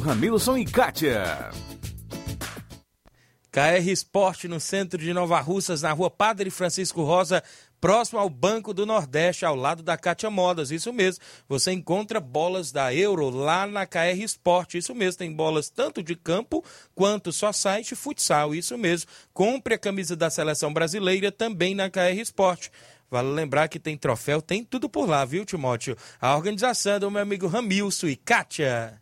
Ramilson e Kátia. KR Esporte no centro de Nova Russas, na rua Padre Francisco Rosa, próximo ao Banco do Nordeste, ao lado da Cátia Modas. Isso mesmo, você encontra bolas da Euro lá na KR Esporte. Isso mesmo, tem bolas tanto de campo quanto só site futsal. Isso mesmo, compre a camisa da seleção brasileira também na KR Esporte. Vale lembrar que tem troféu, tem tudo por lá, viu, Timóteo? A organização é do meu amigo Ramilson e Kátia.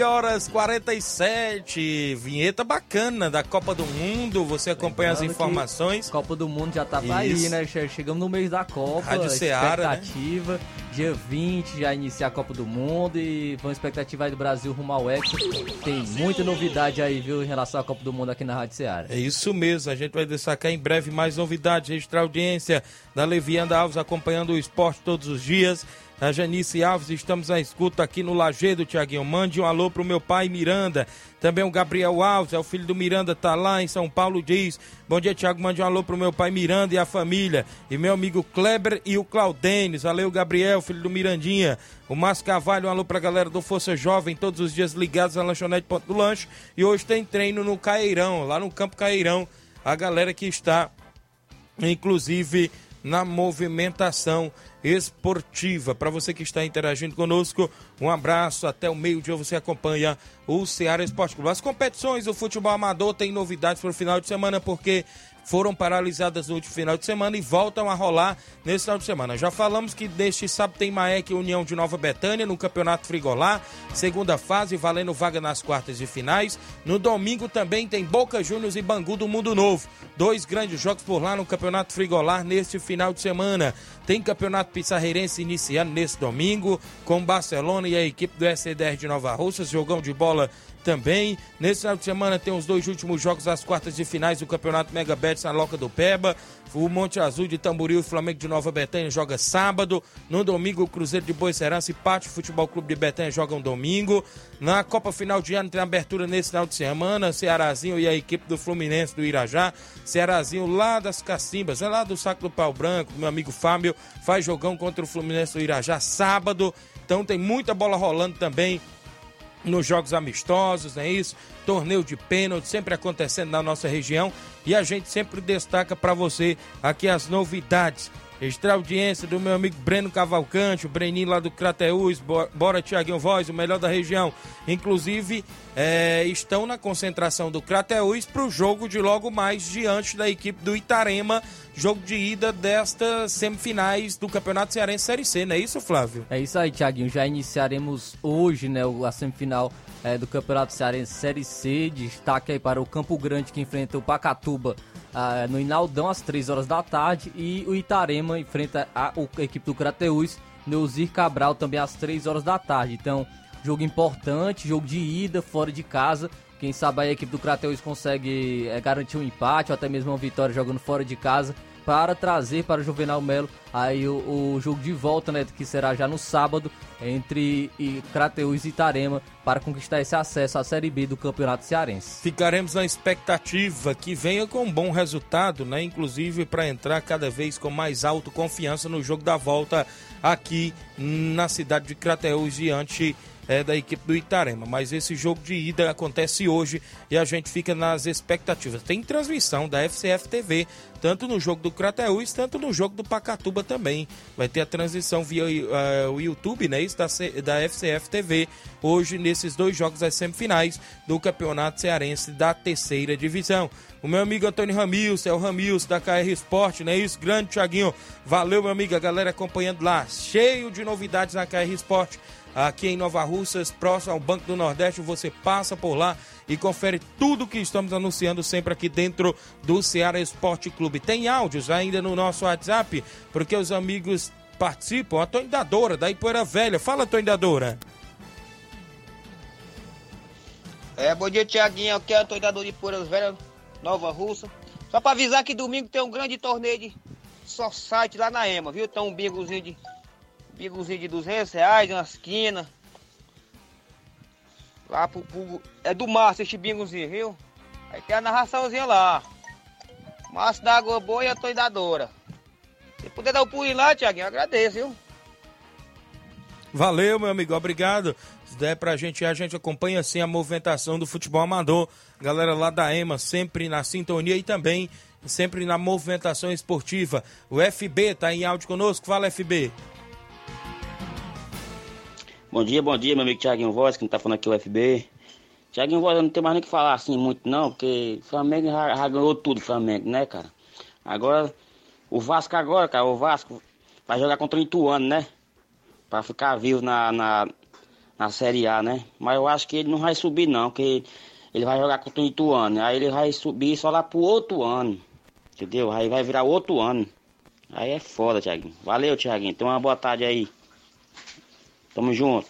11 horas 47, vinheta bacana da Copa do Mundo. Você acompanha as Lembrando que informações. Copa do Mundo já tá aí, né? Che- Chegamos no mês da Copa. Rádio Ceará, né? expectativa. Dia 20 já iniciar a Copa do Mundo e uma expectativa aí do Brasil rumo ao Hexa. Tem muita novidade aí, viu, em relação à Copa do Mundo aqui na Rádio Ceará. É isso mesmo, a gente vai destacar em breve mais novidades, registrar a audiência da Levianda Alves acompanhando o esporte todos os dias. A Janice Alves, estamos à escuta aqui no Lagedo, Tiaguinho. Mande um alô pro meu pai Miranda. Também o Gabriel Alves, é o filho do Miranda, tá lá em São Paulo, diz. Bom dia, Tiago. Mande um alô pro meu pai Miranda e a família. E meu amigo Kleber e o Claudênis. Valeu, Gabriel, filho do Mirandinha. O Márcio Carvalho, um alô pra galera do Força Jovem, todos os dias ligados à lanchonete Ponto do Lanche. E hoje tem treino no Caeirão, lá no Campo Caeirão. A galera que está inclusive na movimentação esportiva. Para você que está interagindo conosco, um abraço. Até o meio-dia você acompanha o Ceará Esporte Clube. As competições do futebol amador têm novidades para o final de semana, porque foram paralisadas no último final de semana e voltam a rolar nesse final de semana. Já falamos que neste sábado tem Maek e União de Nova Betânia no Campeonato Frigolá, segunda fase, valendo vaga nas quartas de finais. No domingo também tem Boca Juniors e Bangu do Mundo Novo. Dois grandes jogos por lá no Campeonato Frigolar neste final de semana. Tem Campeonato Pissarreirense iniciando nesse domingo, com Barcelona e a equipe do SCDR de Nova Russas, jogão de bola também. Nesse final de semana tem os dois últimos jogos das quartas de finais do Campeonato Mega Bet na Loca do Peba. O Monte Azul de Tamboril e Flamengo de Nova Betânia joga sábado. No domingo, o Cruzeiro de Boicerança e Pátio Futebol Clube de Betânia jogam domingo. Na Copa Final de Ano tem abertura nesse final de semana. Cearazinho e a equipe do Fluminense do Irajá. Cearazinho lá das Cacimbas, é lá do Saco do Pau Branco. Meu amigo Fábio faz jogão contra o Fluminense do Irajá sábado. Então tem muita bola rolando também nos jogos amistosos, não é isso? Torneio de pênalti sempre acontecendo na nossa região e a gente sempre destaca para você aqui as novidades. Extra audiência do meu amigo Breno Cavalcante, o Breninho lá do Crateús, Bo- bora Tiaguinho Voz, o melhor da região. Inclusive, é, estão na concentração do Crateús para o jogo de logo mais diante da equipe do Itarema, jogo de ida destas semifinais do Campeonato Cearense Série C, não é isso, Flávio? É isso aí, Thiaguinho. Já iniciaremos hoje, né, a semifinal eh, do Campeonato Cearense Série C. Destaque aí para o Campo Grande que enfrenta o Pacatuba ah, no Inaldão às 3 horas da tarde e o Itarema enfrenta a, a equipe do Crateús no Zir Cabral também às 3 horas da tarde. Então, jogo importante, jogo de ida fora de casa. Quem sabe a equipe do Crateus consegue eh, garantir um empate ou até mesmo uma vitória jogando fora de casa para trazer para o Juvenal Melo aí o, o jogo de volta, né, que será já no sábado entre Crateus e Itarema para conquistar esse acesso à Série B do Campeonato Cearense. Ficaremos na expectativa que venha com um bom resultado, né? Inclusive para entrar cada vez com mais autoconfiança no jogo da volta aqui na cidade de Crateús diante é, da equipe do Itarema. Mas esse jogo de ida acontece hoje e a gente fica nas expectativas. Tem transmissão da FCF TV, tanto no jogo do Crateús, tanto no jogo do Pacatuba também. Vai ter a transmissão via eh, o YouTube, né? Isso da, da FCF TV, hoje nesses dois jogos das semifinais do Campeonato Cearense da terceira divisão. O meu amigo Antônio Ramils, é o Ramils da KR Esporte, não é isso? Grande Thiaguinho. Valeu, meu amigo, a galera acompanhando lá. Cheio de novidades na KR Esporte aqui em Nova Russas, próximo ao Banco do Nordeste. Você passa por lá e confere tudo que estamos anunciando sempre aqui dentro do Ceará Esporte Clube. Tem áudios ainda no nosso WhatsApp, porque os amigos participam. A Tony Dadora, da Ipoeira Velha. Fala, Tony Dadora. É, bom dia, Tiaguinho. Aqui é o Antônio de Puras Velhas, Nova Russa. Só pra avisar que domingo tem um grande torneio de site lá na EMA, viu? Tem um bingozinho de, bingozinho de 200 reais, uma esquina. Lá pro, pro- É do Márcio esse bingozinho, viu? Aí tem a narraçãozinha lá. Márcio da Água Boa e a Toidadora. Se puder dar o pulinho lá, Tiaguinho, eu agradeço, viu? Valeu, meu amigo, obrigado. Der pra gente, a gente acompanha assim a movimentação do futebol amador. Galera lá da EMA, sempre na sintonia e também sempre na movimentação esportiva. O FB tá em áudio conosco. Fala, FB. Bom dia, bom dia, meu amigo Thiaguinho Voz, que não tá falando aqui o FB. Thiaguinho Voz, eu não tenho mais nem que falar assim muito não, porque Flamengo já, já ganhou tudo, Flamengo, né, cara? Agora, o Vasco agora, cara, o Vasco vai jogar contra o Ituano, né? Pra ficar vivo na, na, na Série A, né? Mas eu acho que ele não vai subir não, porque ele vai jogar contra o Ituano. Aí ele vai subir só lá pro outro ano. Entendeu? Aí vai virar outro ano. Aí é foda, Thiaguinho. Valeu, Thiaguinho. Tenha uma boa tarde aí. Tamo junto.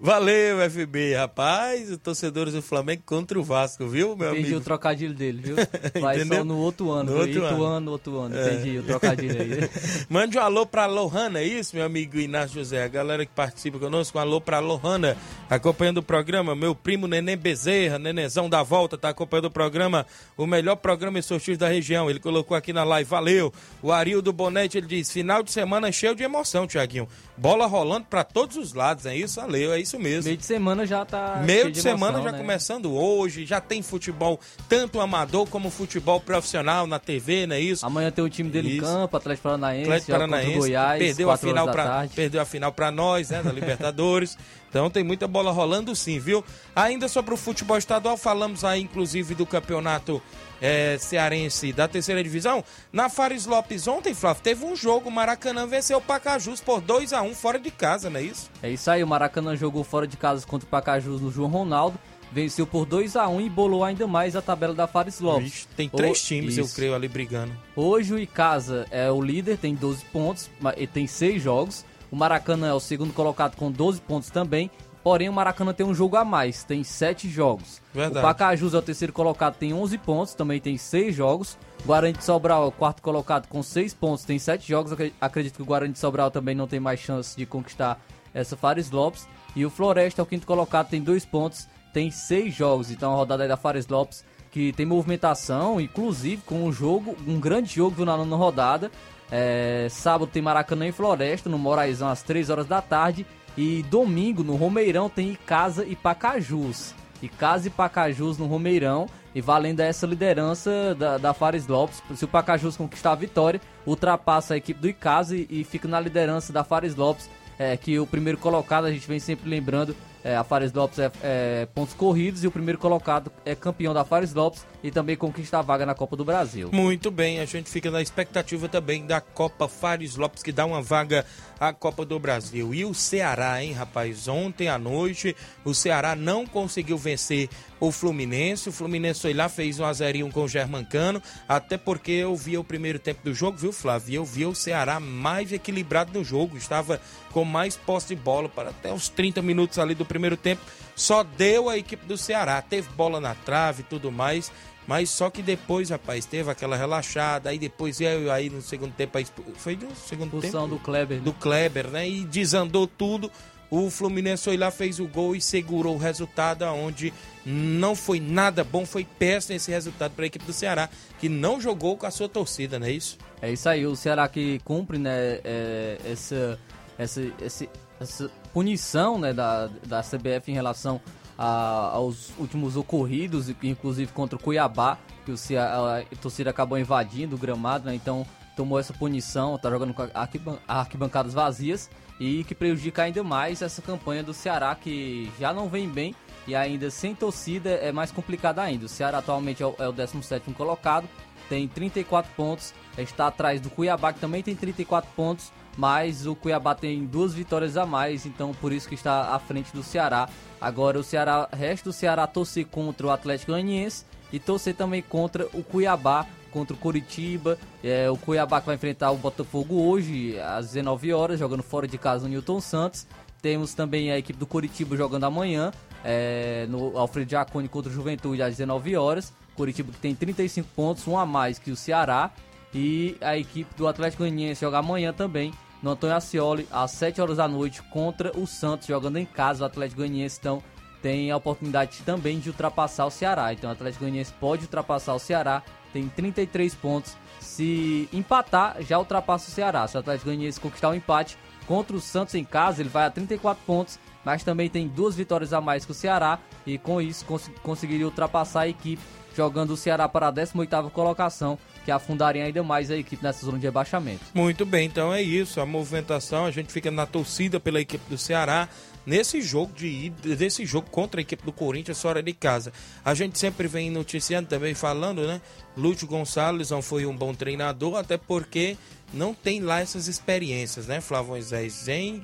Valeu, FB, rapaz, torcedores do Flamengo contra o Vasco, viu, meu Entendi amigo? o trocadilho dele, viu? Vai só no outro ano. No outro ano. ano, outro ano. É. Entendi o trocadilho aí. Mande um alô pra Lohana, é isso, meu amigo Inácio José? A galera que participa conosco, um alô pra Lohana, acompanhando o programa. Meu primo Neném Bezerra, Nenezão da Volta, tá acompanhando o programa, o melhor programa esportivo da região. Ele colocou aqui na live, valeu. O Arildo Bonete, ele diz, final de semana cheio de emoção, Tiaguinho. Bola rolando pra todos os lados, é isso? Valeu, é isso mesmo. Meio de semana já tá. Meio de semana emoção, já né? começando hoje, já tem futebol, tanto amador como futebol profissional na TV, não é isso? Amanhã tem o time dele em Isso. campo, Atlético Paranaense, Atlético Paranaense Goiás, perdeu a final para perdeu a final para nós, né, da Libertadores. Então tem muita bola rolando sim, viu? Ainda sobre o futebol estadual, falamos aí inclusive do campeonato eh, cearense da terceira divisão. Na Fares Lopes ontem, Flávio, teve um jogo, o Maracanã venceu o Pacajus por 2 a 1 fora de casa, não é isso? É isso aí, o Maracanã jogou fora de casa contra o Pacajus no João Ronaldo, venceu por 2 a 1 e bolou ainda mais a tabela da Fares Lopes. Vixe, tem três O- times, eu Isso. creio, ali brigando. Hoje o Icasa é o líder, tem 12 pontos, e tem 6 jogos. O Maracanã é o segundo colocado com 12 pontos também. Porém, o Maracanã tem um jogo a mais, tem 7 jogos. Verdade. O Pacajus é o terceiro colocado, tem 11 pontos, também tem 6 jogos. Guarani de Sobral é o quarto colocado com 6 pontos, tem 7 jogos. Acre- Acredito que o Guarani de Sobral também não tem mais chance de conquistar essa Fares Lopes. E o Floresta é o quinto colocado, tem 2 pontos, tem 6 jogos. Então a rodada aí da Fares Lopes, que tem movimentação, inclusive com um jogo, um grande jogo viu, na nona rodada. É, sábado tem Maracanã e Floresta, no Moraizão, às 3 horas da tarde. E domingo, no Romeirão, tem Icasa e Pacajus. Icasa e Pacajus no Romeirão. E valendo essa liderança da, da Fares Lopes. Se o Pacajus conquistar a vitória, ultrapassa a equipe do Icasa e, e fica na liderança da Fares Lopes. É, que o primeiro colocado, a gente vem sempre lembrando, é, a Fares Lopes é, é pontos corridos e o primeiro colocado é campeão da Fares Lopes e também conquista a vaga na Copa do Brasil. Muito bem, a gente fica na expectativa também da Copa Fares Lopes, que dá uma vaga à Copa do Brasil. E o Ceará, hein, rapaz? Ontem à noite, o Ceará não conseguiu vencer o Fluminense. O Fluminense foi lá, fez um a 0 com o Germancano, até porque eu via o primeiro tempo do jogo, viu, Flávio? Eu via o Ceará mais equilibrado no jogo, estava com mais posse de bola para até os 30 minutos ali do primeiro tempo. Só deu a equipe do Ceará, teve bola na trave e tudo mais. Mas só que depois, rapaz, teve aquela relaxada, aí depois veio aí no segundo tempo, foi no segundo Expulsão tempo? do Kleber. né? Do Kleber, né? E desandou tudo. O Fluminense foi lá, fez o gol e segurou o resultado, onde não foi nada bom, foi péssimo esse resultado para a equipe do Ceará, que não jogou com a sua torcida, não é isso? É isso aí, o Ceará que cumpre né, é, essa, essa, esse- essa punição né, da, da CBF em relação a- aos últimos ocorridos, inclusive contra o Cuiabá, que o Ceará, a torcida acabou invadindo o gramado, né, então tomou essa punição, tá jogando com arquiban- arquibancadas vazias e que prejudica ainda mais essa campanha do Ceará que já não vem bem e ainda sem torcida é mais complicado ainda. O Ceará atualmente é o, é o 17º colocado, tem 34 pontos, está atrás do Cuiabá que também tem 34 pontos, mas o Cuiabá tem duas vitórias a mais, então por isso que está à frente do Ceará. Agora o Ceará, resta do Ceará torcer contra o Atlético Goianiense e torcer também contra o Cuiabá, contra o Curitiba. É, o Cuiabá que vai enfrentar o Botafogo hoje às 19 horas, jogando fora de casa no Newton Santos. Temos também a equipe do Curitiba jogando amanhã, é, no Alfredo Jaconi contra o Juventude às 19 horas. Curitiba que tem 35 pontos, um a mais que o Ceará. E a equipe do Atlético Goianiense joga amanhã também no Antônio Ascioli às 7 horas da noite contra o Santos, jogando em casa. O Atlético Goianiense então tem a oportunidade também de ultrapassar o Ceará. Então o Atlético Goianiense pode ultrapassar o Ceará, tem 33 pontos. Se empatar, já ultrapassa o Ceará. Se o Atlético Goianiense conquistar o empate contra o Santos em casa, ele vai a 34 pontos, mas também tem duas vitórias a mais que o Ceará e com isso cons conseguiria ultrapassar a equipe, jogando o Ceará para a 18ª colocação, que afundaria ainda mais a equipe nessa zona de rebaixamento. Muito bem, então é isso, a movimentação, a gente fica na torcida pela equipe do Ceará nesse jogo de desse jogo contra a equipe do Corinthians fora de casa. A gente sempre vem noticiando também falando, né? Lúcio Gonçalves não foi um bom treinador, até porque não tem lá essas experiências, né, Flávio Moisés? Em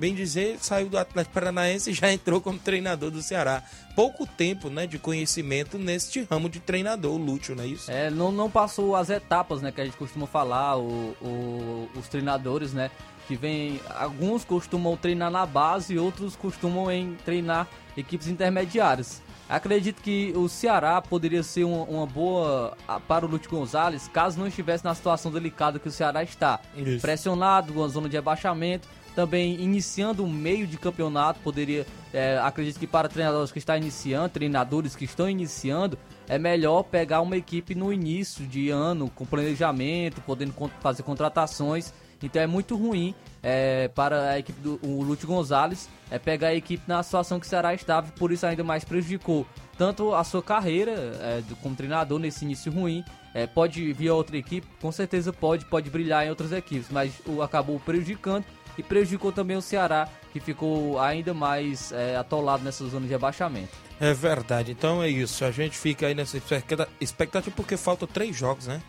bem dizer, saiu do Atlético Paranaense e já entrou como treinador do Ceará. Pouco tempo, né, de conhecimento neste ramo de treinador, o Lúcio, não é isso? É, não, não passou as etapas, né, que a gente costuma falar, o, o- os treinadores, né, que vem, alguns costumam treinar na base e outros costumam em treinar equipes intermediárias. Acredito que o Ceará poderia ser uma, uma boa ah, para o Lúcio Gonzalez caso não estivesse na situação delicada que o Ceará está. Isso. Pressionado, uma zona de abaixamento, também iniciando o meio de campeonato, poderia, é, acredito que para treinadores que estão iniciando, treinadores que estão iniciando, é melhor pegar uma equipe no início de ano, com planejamento, podendo fazer contratações. Então é muito ruim é, para a equipe do o Lúcio Gonzalez é pegar a equipe na situação que o Ceará estava, por isso ainda mais prejudicou tanto a sua carreira é, como treinador nesse início ruim. É, pode vir a outra equipe, com certeza pode, pode brilhar em outras equipes, mas o acabou prejudicando e prejudicou também o Ceará, que ficou ainda mais é, atolado nessa zona de abaixamento. É verdade, então é isso. A gente fica aí nessa expecta- expectativa porque faltam três jogos, né?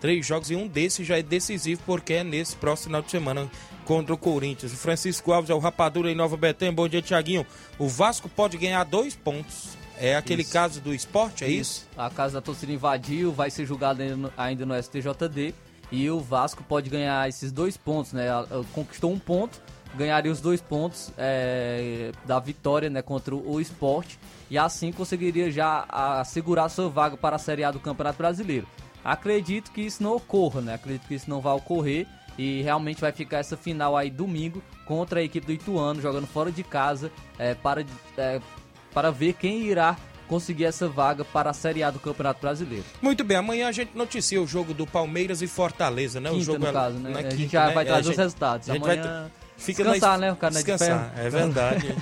Três jogos e um desses já é decisivo porque é nesse próximo final de semana contra o Corinthians. O Francisco Alves é o Rapadura em Nova Betânia. Bom dia, Tiaguinho. O Vasco pode ganhar dois pontos. É aquele Isso. caso do esporte, é isso? A casa da torcida invadiu, vai ser no, ainda no STJD e o Vasco pode ganhar esses dois pontos, né? Conquistou um ponto, ganharia os dois pontos é, da vitória né, contra o, o esporte e assim conseguiria já assegurar sua vaga para a Série A do Campeonato Brasileiro. Acredito que isso não ocorra, né? Acredito que isso não vai ocorrer e realmente vai ficar essa final aí domingo contra a equipe do Ituano, jogando fora de casa é, para, é, para ver quem irá conseguir essa vaga para a Série A do Campeonato Brasileiro. Muito bem, amanhã a gente noticia o jogo do Palmeiras e Fortaleza, né? o Quinta, jogo no é caso, né? na A gente quinta, já né? vai É, trazer os resultados. gente Amanhã fica descansar, na- né? O cara é de Descansar, ferro. é verdade.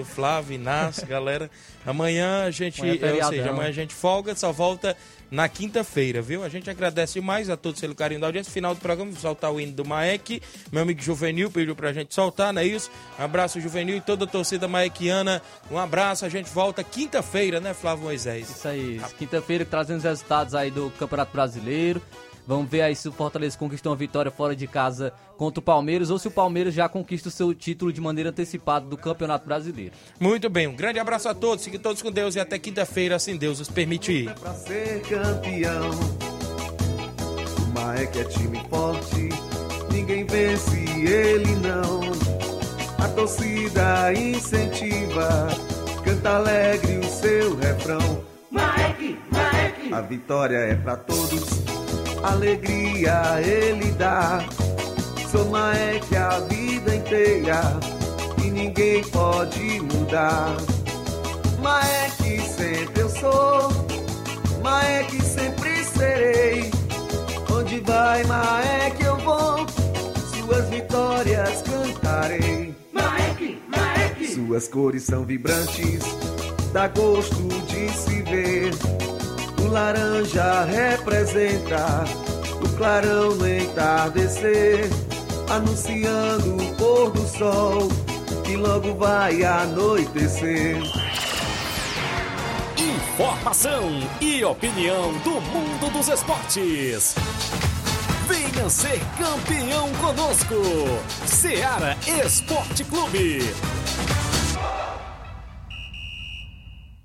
o Flávio, Inácio, galera. Amanhã a gente, Amanhã é ou seja, amanhã a gente folga, só volta na quinta-feira, viu? A gente agradece mais a todos pelo carinho da audiência. Final do programa, vou soltar o hino do Maek. Meu amigo Juvenil pediu pra gente soltar, não é isso? Um abraço, Juvenil, e toda a torcida maequiana. Um abraço, a gente volta quinta-feira, né, Flávio Moisés? Isso aí, quinta-feira trazendo os resultados aí do Campeonato Brasileiro. Vamos ver aí se o Fortaleza conquistou uma vitória fora de casa contra o Palmeiras ou se o Palmeiras já conquista o seu título de maneira antecipada do Campeonato Brasileiro. Muito bem, um grande abraço a todos, fiquem todos com Deus e até quinta-feira, assim Deus os permitir. pra ser campeão. O Maek é time forte, ninguém vence ele não. A torcida incentiva, canta alegre o seu refrão. Maek, Maek, a vitória é pra todos, alegria ele dá. Sou Maek a vida inteira e ninguém pode mudar. Maek sempre eu sou, Maek sempre serei. Onde vai Maek eu vou, suas vitórias cantarei. Maek, Maek, suas cores são vibrantes, dá gosto de se ver. O laranja representa o clarão no entardecer, anunciando o pôr do sol que logo vai anoitecer. Informação e opinião do mundo dos esportes. Venha ser campeão conosco. Seara Esporte Clube.